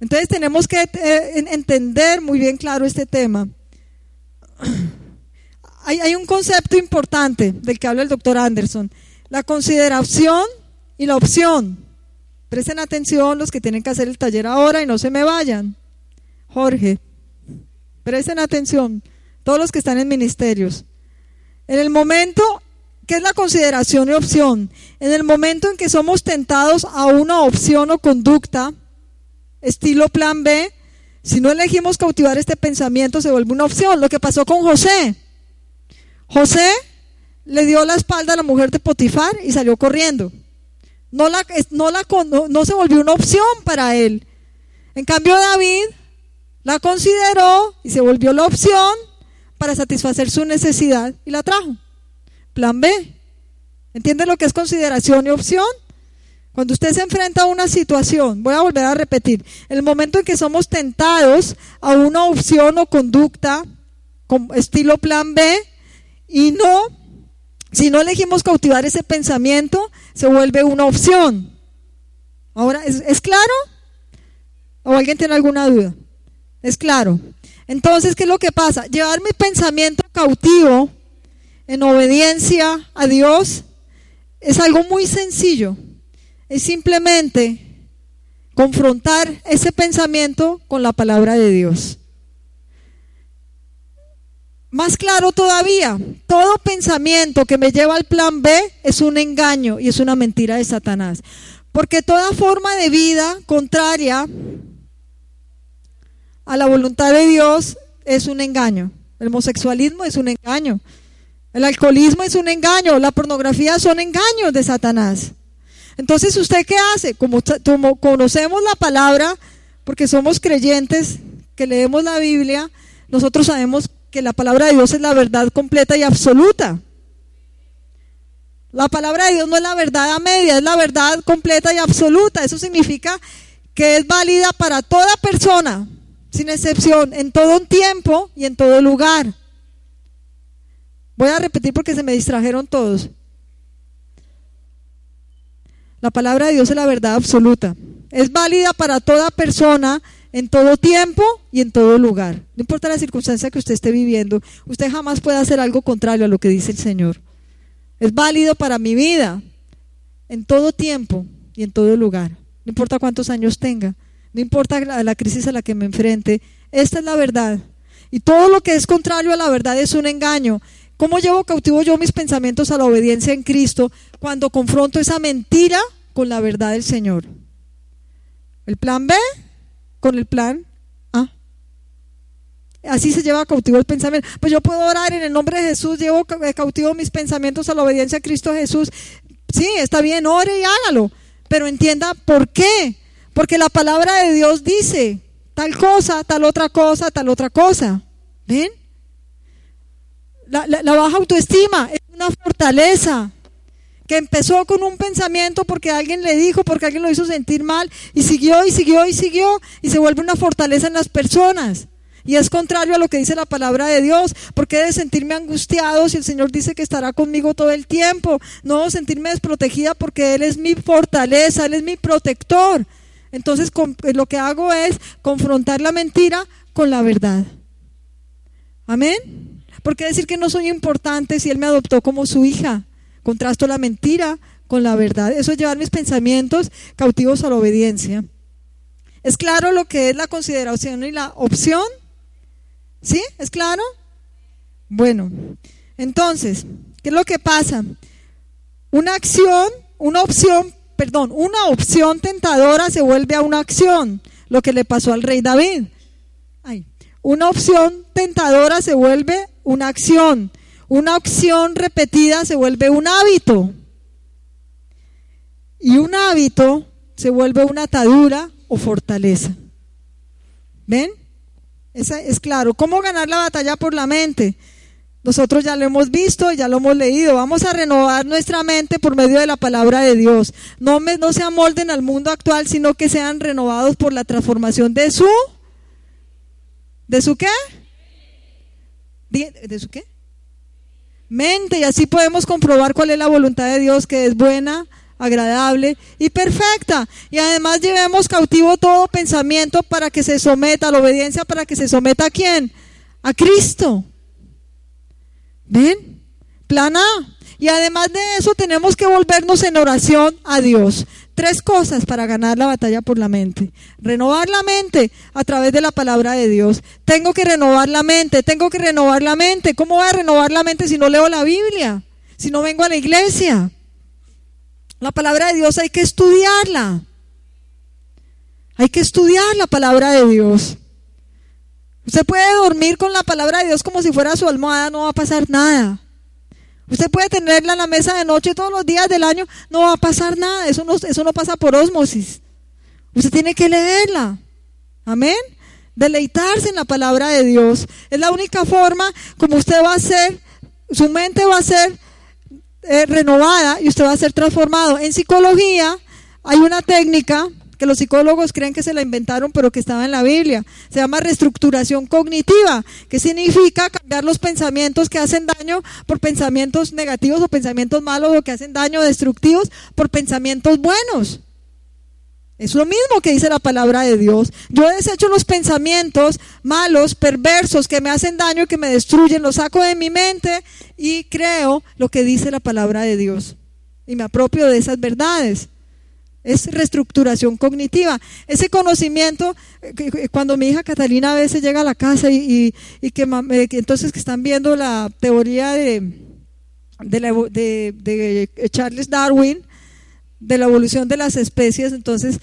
Entonces tenemos que eh, entender muy bien claro este tema. hay, un concepto importante del que habla el doctor Anderson, la consideración y la opción. Presten atención los que tienen que hacer el taller ahora y no se me vayan. Jorge, presten atención, todos los que están en ministerios. En el momento, ¿qué es la consideración y opción? En el momento en que somos tentados a una opción o conducta, estilo plan B, si no elegimos cautivar este pensamiento, se vuelve una opción. Lo que pasó con José. José le dio la espalda a la mujer de Potifar y salió corriendo. No, la, no, no, se volvió una opción para él. En cambio David la consideró y se volvió la opción para satisfacer su necesidad y la trajo. Plan B. ¿Entiende lo que es consideración y opción? Cuando usted se enfrenta a una situación, voy a volver a repetir, el momento en que somos tentados a una opción o conducta con estilo plan B, y no, si no elegimos cautivar ese pensamiento, se vuelve una opción. Ahora, ¿es, claro? ¿O alguien tiene alguna duda? Es claro. Entonces, ¿qué es lo que pasa? Llevar mi pensamiento cautivo en obediencia a Dios es algo muy sencillo. Es simplemente confrontar ese pensamiento con la palabra de Dios. Más claro todavía, todo pensamiento que me lleva al plan B es un engaño y es una mentira de Satanás. Porque toda forma de vida contraria a la voluntad de Dios es un engaño. El homosexualismo es un engaño. El alcoholismo es un engaño. La pornografía son engaños de Satanás. Entonces, ¿usted qué hace? Como, como conocemos la palabra, porque somos creyentes que leemos la Biblia, nosotros sabemos que la palabra de Dios es la verdad completa y absoluta. La palabra de Dios no es la verdad a media, es la verdad completa y absoluta. Eso significa que es válida para toda persona, sin excepción, en todo tiempo y en todo lugar. Voy a repetir porque se me distrajeron todos. La palabra de Dios es la verdad absoluta. Es válida para toda persona en todo tiempo y en todo lugar. No importa la circunstancia que usted esté viviendo, usted jamás puede hacer algo contrario a lo que dice el Señor. Es válido para mi vida en todo tiempo y en todo lugar. No importa cuántos años tenga, no importa la, crisis a la que me enfrente, esta es la verdad. Y todo lo que es contrario a la verdad es un engaño. ¿Cómo llevo cautivo yo mis pensamientos a la obediencia en Cristo cuando confronto esa mentira con la verdad del Señor? El plan B con el plan A. Así se lleva cautivo el pensamiento. Pues yo puedo orar en el nombre de Jesús, llevo eh, cautivo mis pensamientos a la obediencia a Cristo Jesús. Sí, está bien, ore y hágalo, pero entienda por qué. Porque la palabra de Dios dice tal cosa, tal otra cosa, tal otra cosa. ¿Ven? La, baja autoestima es una fortaleza que empezó con un pensamiento porque alguien le dijo, porque alguien lo hizo sentir mal, y siguió y siguió y siguió, y se vuelve una fortaleza en las personas. Y es contrario a lo que dice la palabra de Dios, porque he de sentirme angustiado si el Señor dice que estará conmigo todo el tiempo. No sentirme desprotegida porque Él es mi fortaleza, Él es mi protector. Entonces eh, lo que hago es confrontar la mentira con la verdad. Amén. ¿Por qué decir que no soy importante si Él me adoptó como su hija? Contrasto la mentira con la verdad. Eso es llevar mis pensamientos cautivos a la obediencia. ¿Es claro lo que es la consideración y la opción? ¿Sí? ¿Es claro? Bueno, entonces, ¿qué es lo que pasa? Una acción, una opción, perdón, una opción tentadora se vuelve a una acción, lo que le pasó al rey David. Ay, una opción tentadora se vuelve una acción. Una opción repetida se vuelve un hábito. Y un hábito se vuelve una atadura o fortaleza. ¿Ven? Esa es claro. ¿Cómo ganar la batalla por la mente? Nosotros ya lo hemos visto, ya lo hemos leído. Vamos a renovar nuestra mente por medio de la palabra de Dios. No, se amolden al mundo actual, sino que sean renovados por la transformación de su... ¿De su qué? ¿De su qué? mente y así podemos comprobar cuál es la voluntad de Dios que es buena, agradable y perfecta. Y además llevemos cautivo todo pensamiento para que se someta, a la obediencia para que se someta a quién? A Cristo. ¿Ven? Plan A. Y además de eso tenemos que volvernos en oración a Dios. Tres cosas para ganar la batalla por la mente. Renovar la mente a través de la palabra de Dios. Tengo que renovar la mente, tengo que renovar la mente. ¿Cómo voy a renovar la mente si no leo la Biblia? Si no vengo a la iglesia. La palabra de Dios hay que estudiarla. Hay que estudiar la palabra de Dios. Usted puede dormir con la palabra de Dios como si fuera su almohada, no va a pasar nada. Usted puede tenerla en la mesa de noche todos los días del año, no va a pasar nada, eso no, eso no pasa por osmosis. Usted tiene que leerla. Amén. Deleitarse en la palabra de Dios. Es la única forma como usted va a ser, su mente va a ser eh, renovada y usted va a ser transformado. En psicología hay una técnica que los psicólogos creen que se la inventaron, pero que estaba en la Biblia. Se llama reestructuración cognitiva, que significa cambiar los pensamientos que hacen daño por pensamientos negativos o pensamientos malos o que hacen daño destructivos por pensamientos buenos. Es lo mismo que dice la palabra de Dios. Yo desecho los pensamientos malos, perversos, que me hacen daño, que me destruyen, los saco de mi mente y creo lo que dice la palabra de Dios. Y me apropio de esas verdades. Es reestructuración cognitiva. Ese conocimiento, eh, cuando mi hija Catalina a veces llega a la casa y, que, entonces que están viendo la teoría de, de Charles Darwin, de la evolución de las especies, entonces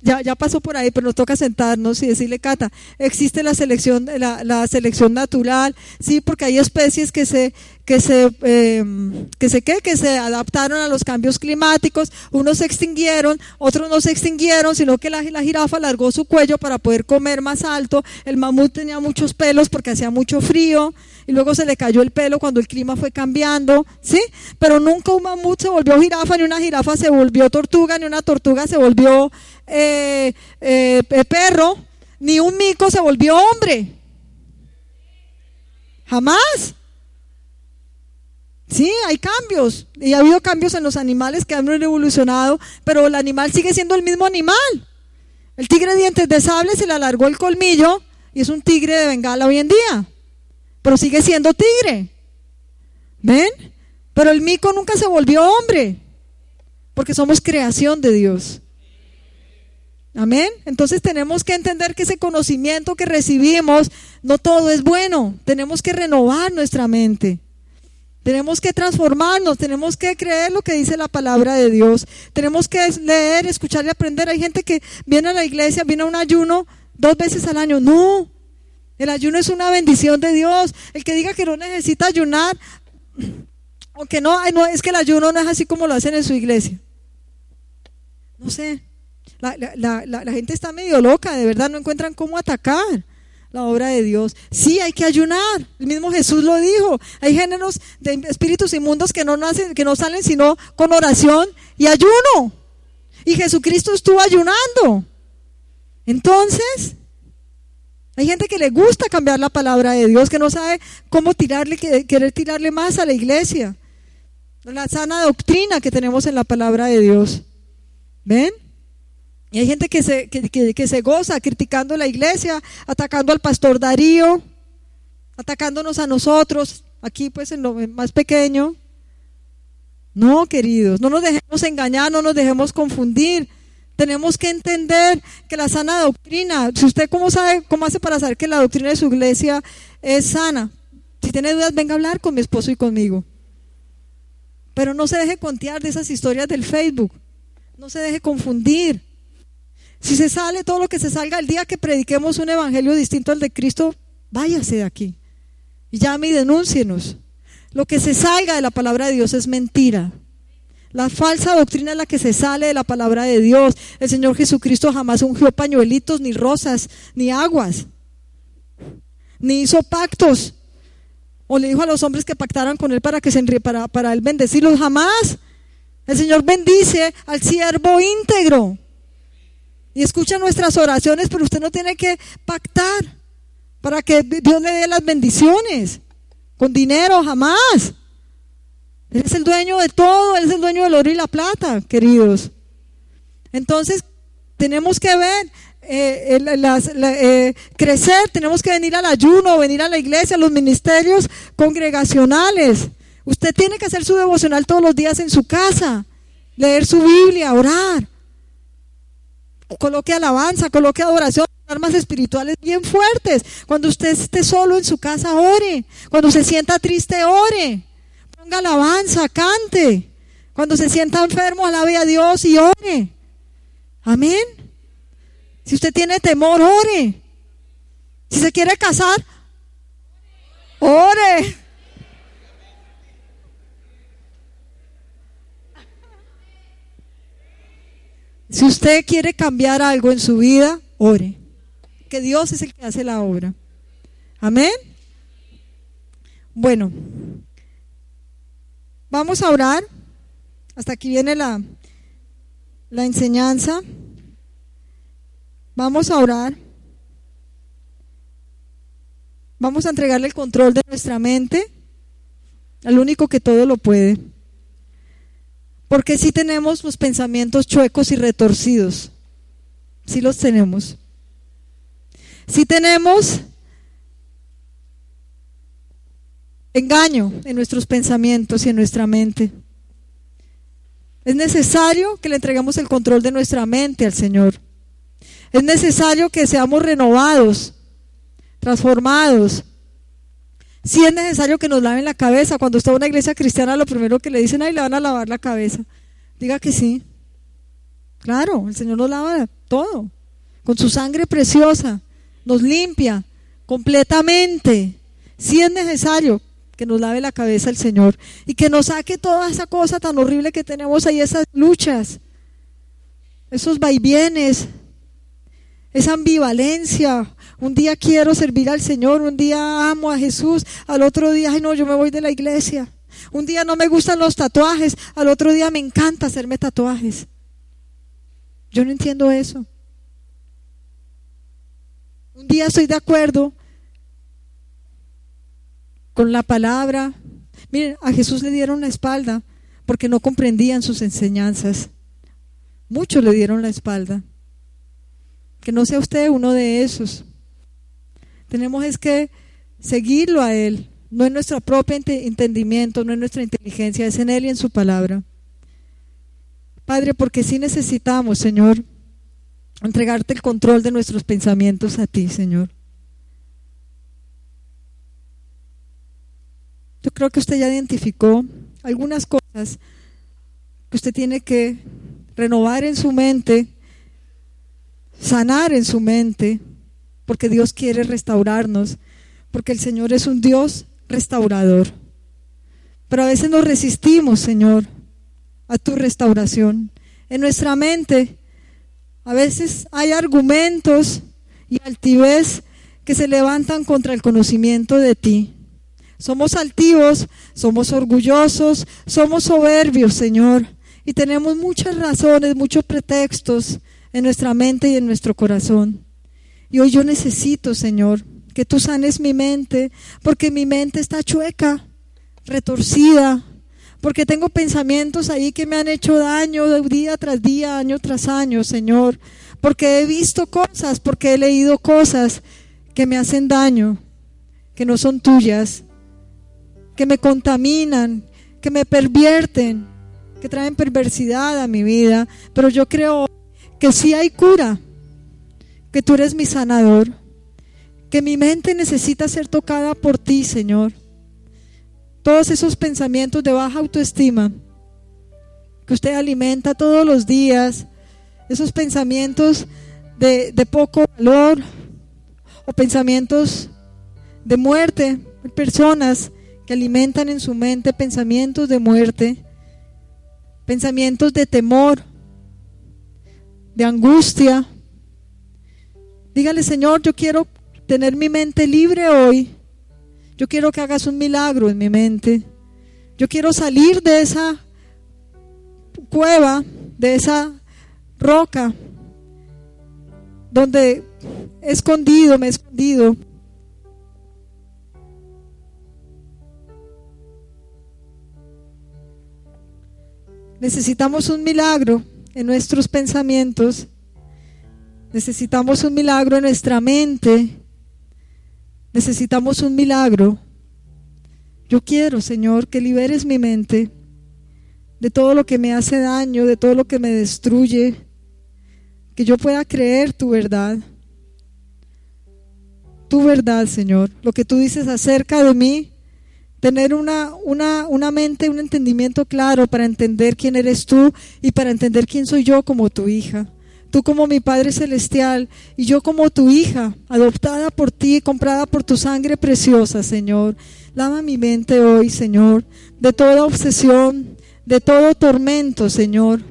ya, ya, pasó por ahí, pero nos toca sentarnos y decirle, Cata, existe la selección, la, la selección natural, sí, porque hay especies que se, que se, em, que se, ¿qué? que se adaptaron a los cambios climáticos, unos se extinguieron, otros no se extinguieron, sino que la, la jirafa alargó su cuello para poder comer más alto, el mamut tenía muchos pelos porque hacía mucho frío, y luego se le cayó el pelo cuando el clima fue cambiando, ¿sí? Pero nunca un mamut se volvió jirafa, ni una jirafa se volvió tortuga, ni una tortuga se volvió eh, eh, perro, ni un mico se volvió hombre. Jamás. Sí, hay cambios. Y ha habido cambios en los animales que han evolucionado, pero el animal sigue siendo el mismo animal. El tigre de dientes de sable se le alargó el colmillo y es un tigre de bengala hoy en día. Pero sigue siendo tigre. ¿Ven? Pero el mico nunca se volvió hombre. Porque somos creación de Dios. Amén. Entonces tenemos que entender que ese conocimiento que recibimos, no todo es bueno. Tenemos que renovar nuestra mente. Tenemos que transformarnos, tenemos que creer lo que dice la palabra de Dios. Tenemos que leer, escuchar y aprender. Hay gente que viene a la iglesia, viene a un ayuno dos veces al año. No, el ayuno es una bendición de Dios. El que diga que no necesita ayunar, o que no, es que el ayuno no es así como lo hacen en su iglesia. No sé. La, gente está medio loca, de verdad, no encuentran cómo atacar la obra de Dios. Sí, hay que ayunar. El mismo Jesús lo dijo. Hay géneros de espíritus inmundos que no nacen, que no salen sino con oración y ayuno. Y Jesucristo estuvo ayunando. Entonces, hay gente que le gusta cambiar la palabra de Dios, que no sabe cómo tirarle, querer tirarle más a la iglesia. La sana doctrina que tenemos en la palabra de Dios. ¿Ven? Y hay gente que se, que, se goza criticando la iglesia, atacando al pastor Darío, atacándonos a nosotros, aquí pues en lo más pequeño. No, queridos, no nos dejemos engañar, no nos dejemos confundir. Tenemos que entender que la sana doctrina, si usted cómo sabe, cómo hace para saber que la doctrina de su iglesia es sana. Si tiene dudas, venga a hablar con mi esposo y conmigo. Pero no se deje contear de esas historias del Facebook. No se deje confundir. Si se sale todo lo que se salga el día que prediquemos un evangelio distinto al de Cristo, váyase de aquí. Llame y denúncienos. Lo que se salga de la palabra de Dios es mentira. La falsa doctrina es la que se sale de la palabra de Dios. El Señor Jesucristo jamás ungió pañuelitos, ni rosas, ni aguas. Ni hizo pactos. O le dijo a los hombres que pactaran con él para que se para, para él bendecirlos. Jamás. El Señor bendice al siervo íntegro y escucha nuestras oraciones, pero usted no tiene que pactar para que Dios le dé las bendiciones. Con dinero, jamás. Él es el dueño de todo, Él es el dueño del oro y la plata, queridos. Entonces, tenemos que ver, eh, eh, crecer, tenemos que venir al ayuno, venir a la iglesia, a los ministerios congregacionales. Usted tiene que hacer su devocional todos los días en su casa, leer su Biblia, orar coloque alabanza, coloque adoración, armas espirituales bien fuertes. Cuando usted esté solo en su casa, ore. Cuando se sienta triste, ore. Alabanza, cante. Cuando se sienta enfermo, alabe a Dios y ore. Amén. Si usted tiene temor, ore. Si se quiere casar, ore. Si usted quiere cambiar algo en su vida, ore. Que Dios es el que hace la obra. Amén. Bueno, vamos a orar. Hasta aquí viene la, la enseñanza. Vamos a orar. Vamos a entregarle el control de nuestra mente al único que todo lo puede. Porque si tenemos los pensamientos chuecos y retorcidos. Sí los tenemos. Sí tenemos engaño en nuestros pensamientos y en nuestra mente. Es necesario que le entreguemos el control de nuestra mente al Señor. Es necesario que seamos renovados, transformados. Si es necesario que nos laven la cabeza. Cuando está una iglesia cristiana, lo primero que le dicen, ahí le van a lavar la cabeza. Diga que sí. Claro, el Señor nos lava todo. Con su sangre preciosa. Nos limpia completamente. Si es necesario que nos lave la cabeza el Señor. Y que nos saque toda esa cosa tan horrible que tenemos ahí, esas luchas. Esos vaivienes esa ambivalencia. Un día quiero servir al Señor, un día amo a Jesús, al otro día, ay no, yo me voy de la iglesia. Un día no me gustan los tatuajes, al otro día me encanta hacerme tatuajes. Yo no entiendo eso. Un día estoy de acuerdo con la palabra. Miren, a Jesús le dieron la espalda porque no comprendían sus enseñanzas. Muchos le dieron la espalda. Que no sea usted uno de esos. Tenemos es que seguirlo a Él. No en nuestro propio entendimiento, no en nuestra inteligencia, es en Él y en su palabra. Padre, porque sí necesitamos, Señor, entregarte el control de nuestros pensamientos a ti, Señor. Yo creo que usted ya identificó algunas cosas que usted tiene que renovar en su mente sanar en su mente, porque Dios quiere restaurarnos, porque el Señor es un Dios restaurador. Pero a veces nos resistimos, Señor, a tu restauración. En nuestra mente a veces hay argumentos y altivez que se levantan contra el conocimiento de ti. Somos altivos, somos orgullosos, somos soberbios, Señor, y tenemos muchas razones, muchos pretextos en nuestra mente y en nuestro corazón. Y hoy yo necesito, Señor, que tú sanes mi mente, porque mi mente está chueca, retorcida, porque tengo pensamientos ahí que me han hecho daño día tras día, año tras año, Señor, porque he visto cosas, porque he leído cosas que me hacen daño, que no son tuyas, que me contaminan, que me pervierten, que traen perversidad a mi vida, pero yo creo que si hay cura, que tú eres mi sanador, que mi mente necesita ser tocada por ti, Señor. Todos esos pensamientos de baja autoestima que usted alimenta todos los días, esos pensamientos de, de poco valor o pensamientos de muerte, personas alimentan en su mente pensamientos de muerte, pensamientos de temor, de angustia. Dígale, Señor, yo quiero tener mi mente libre hoy. Yo quiero que hagas un milagro en mi mente. Yo quiero salir de esa cueva, de esa roca, donde he escondido, me he escondido. Necesitamos un milagro en nuestros pensamientos. Necesitamos un milagro en nuestra mente. Necesitamos un milagro. Yo quiero, Señor, que liberes mi mente de todo lo que me hace daño, de todo lo que me destruye, que yo pueda creer tu verdad. Tu verdad, Señor, lo que tú dices acerca de mí, tener una, una, una mente, un entendimiento claro para entender quién eres tú y para entender quién soy yo como tu hija. Tú como mi Padre Celestial y yo como tu hija, adoptada por ti, comprada por tu sangre preciosa, Señor. Lava mi mente hoy, Señor, de toda obsesión, de todo tormento, Señor.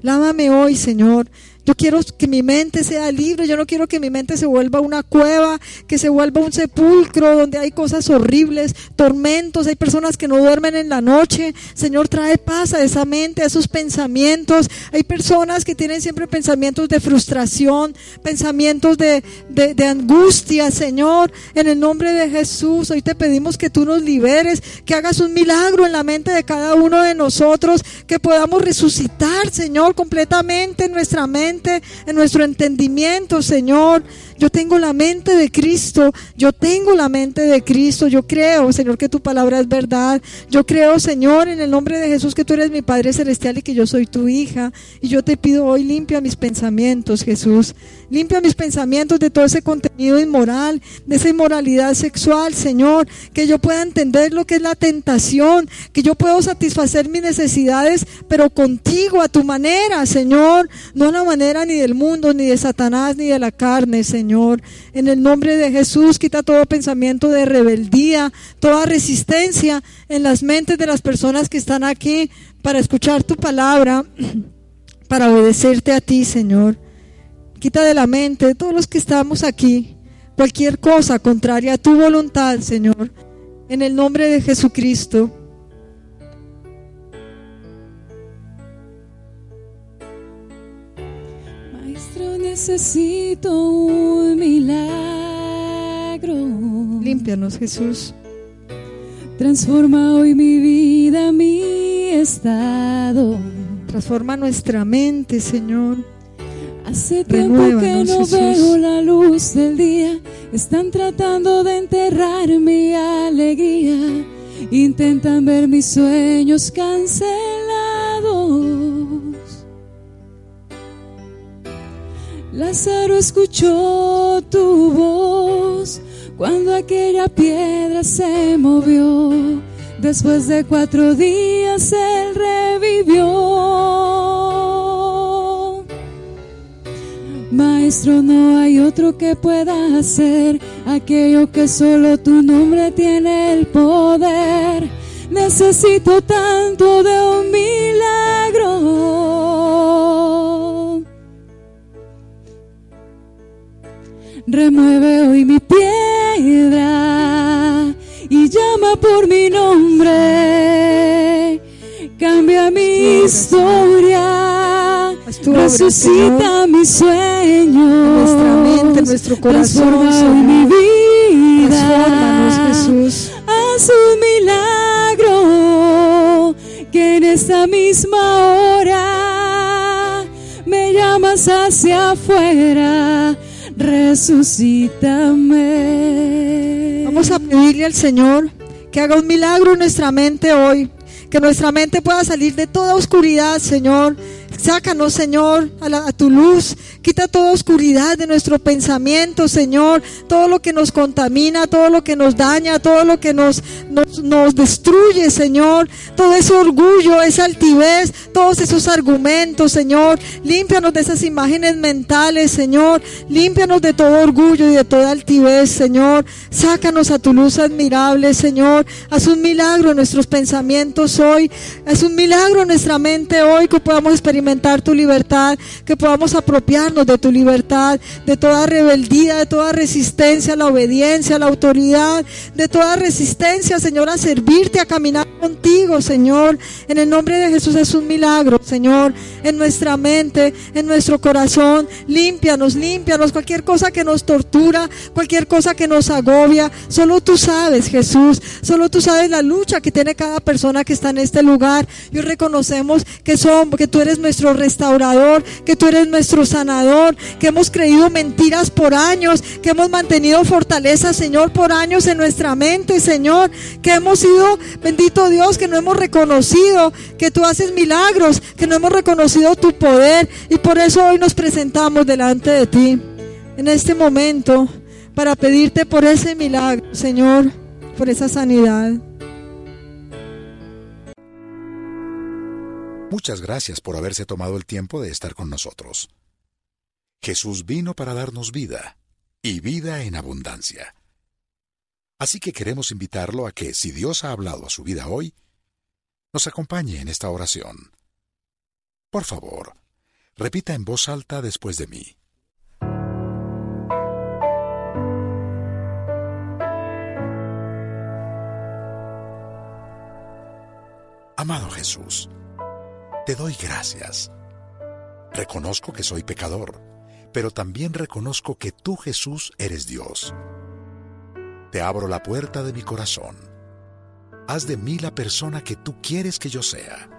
Lávame hoy, Señor, yo quiero que mi mente sea libre, yo no quiero que mi mente se vuelva una cueva, que se vuelva un sepulcro donde hay cosas horribles, tormentos, hay personas que no duermen en la noche. Señor, trae paz a esa mente, a esos pensamientos. Hay personas que tienen siempre pensamientos de frustración, pensamientos de, de angustia, Señor. En el nombre de Jesús, hoy te pedimos que tú nos liberes, que hagas un milagro en la mente de cada uno de nosotros, que podamos resucitar, Señor, completamente en nuestra mente en nuestro entendimiento, Señor. Yo tengo la mente de Cristo, yo tengo la mente de Cristo, yo creo, Señor, que tu palabra es verdad. Yo creo, Señor, en el nombre de Jesús, que tú eres mi Padre Celestial y que yo soy tu hija. Y yo te pido hoy, limpia mis pensamientos, Jesús. Limpia mis pensamientos de todo ese contenido inmoral, de esa inmoralidad sexual, Señor. Que yo pueda entender lo que es la tentación, que yo puedo satisfacer mis necesidades, pero contigo, a tu manera, Señor. No a la manera ni del mundo, ni de Satanás, ni de la carne, Señor. En el nombre de Jesús, quita todo pensamiento de rebeldía, toda resistencia en las mentes de las personas que están aquí para escuchar tu palabra, para obedecerte a ti, Señor. Quita de la mente de todos los que estamos aquí cualquier cosa contraria a tu voluntad, Señor. En el nombre de Jesucristo. Necesito un milagro. Límpianos, Jesús. Transforma hoy mi vida, mi estado. Transforma nuestra mente, Señor. Hace tiempo que no Jesús. veo la luz del día. Están tratando de enterrar mi alegría. Intentan ver mis sueños cancelados. Lázaro escuchó tu voz cuando aquella piedra se movió. Después de cuatro días él revivió. Maestro, no hay otro que pueda hacer aquello que solo tu nombre tiene el poder. Necesito tanto de un milagro. Remueve hoy mi piedra y llama por mi nombre. Cambia mi historia. Resucita mis sueños. nuestra mente, en nuestro corazón, Transforma hoy mi vida. Jesús. Haz un milagro que en esta misma hora me llamas hacia afuera. Resucítame. Vamos a pedirle al Señor que haga un milagro en nuestra mente hoy. Que nuestra mente pueda salir de toda oscuridad, Señor. Sácanos, Señor, a, tu luz. Quita toda oscuridad de nuestro pensamiento, Señor. Todo lo que nos contamina, todo lo que nos daña, todo lo que nos, nos, nos destruye, Señor. Todo ese orgullo, esa altivez, todos esos argumentos, Señor. Límpianos de esas imágenes mentales, Señor. Límpianos de todo orgullo y de toda altivez, Señor. Sácanos a tu luz admirable, Señor. Haz un milagro en nuestros pensamientos hoy. Haz un milagro en nuestra mente hoy que podamos experimentar tu libertad, que podamos apropiarnos de tu libertad, de toda rebeldía, de toda resistencia a la obediencia, a la autoridad, de toda resistencia, Señor, a servirte, a caminar contigo, Señor. En el nombre de Jesús es un milagro, Señor, en nuestra mente, en nuestro corazón. Límpianos, límpianos, cualquier cosa que nos tortura, cualquier cosa que nos agobia. Solo tú sabes, Jesús. Solo tú sabes la lucha que tiene cada persona que está en este lugar. Y reconocemos que somos, que tú eres nuestro restaurador, que tú eres nuestro sanador, que hemos creído mentiras por años, que hemos mantenido fortaleza, Señor, por años en nuestra mente, Señor, que hemos sido, bendito Dios, que no hemos reconocido que tú haces milagros, que no hemos reconocido tu poder y por eso hoy nos presentamos delante de ti en este momento para pedirte por ese milagro, Señor, por esa sanidad. Muchas gracias por haberse tomado el tiempo de estar con nosotros. Jesús vino para darnos vida, y vida en abundancia. Así que queremos invitarlo a que, si Dios ha hablado a su vida hoy, nos acompañe en esta oración. Por favor, repita en voz alta después de mí. Amado Jesús, te doy gracias. Reconozco que soy pecador, pero también reconozco que tú, Jesús, eres Dios. Te abro la puerta de mi corazón. Haz de mí la persona que tú quieres que yo sea.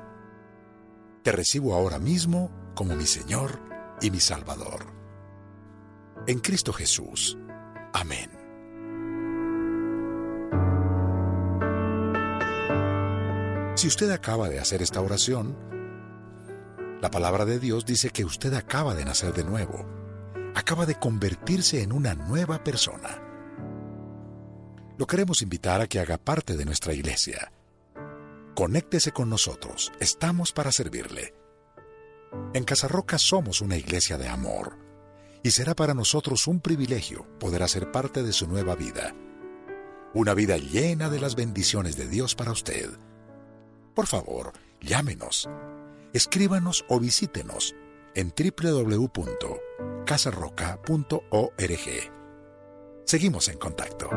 Te recibo ahora mismo como mi Señor y mi Salvador. En Cristo Jesús. Amén. Si usted acaba de hacer esta oración, la palabra de Dios dice que usted acaba de nacer de nuevo, acaba de convertirse en una nueva persona. Lo queremos invitar a que haga parte de nuestra iglesia. Conéctese con nosotros, estamos para servirle. En Casarroca somos una iglesia de amor y será para nosotros un privilegio poder hacer parte de su nueva vida. Una vida llena de las bendiciones de Dios para usted. Por favor, llámenos, escríbanos o visítenos en www.casarroca.org. Seguimos en contacto.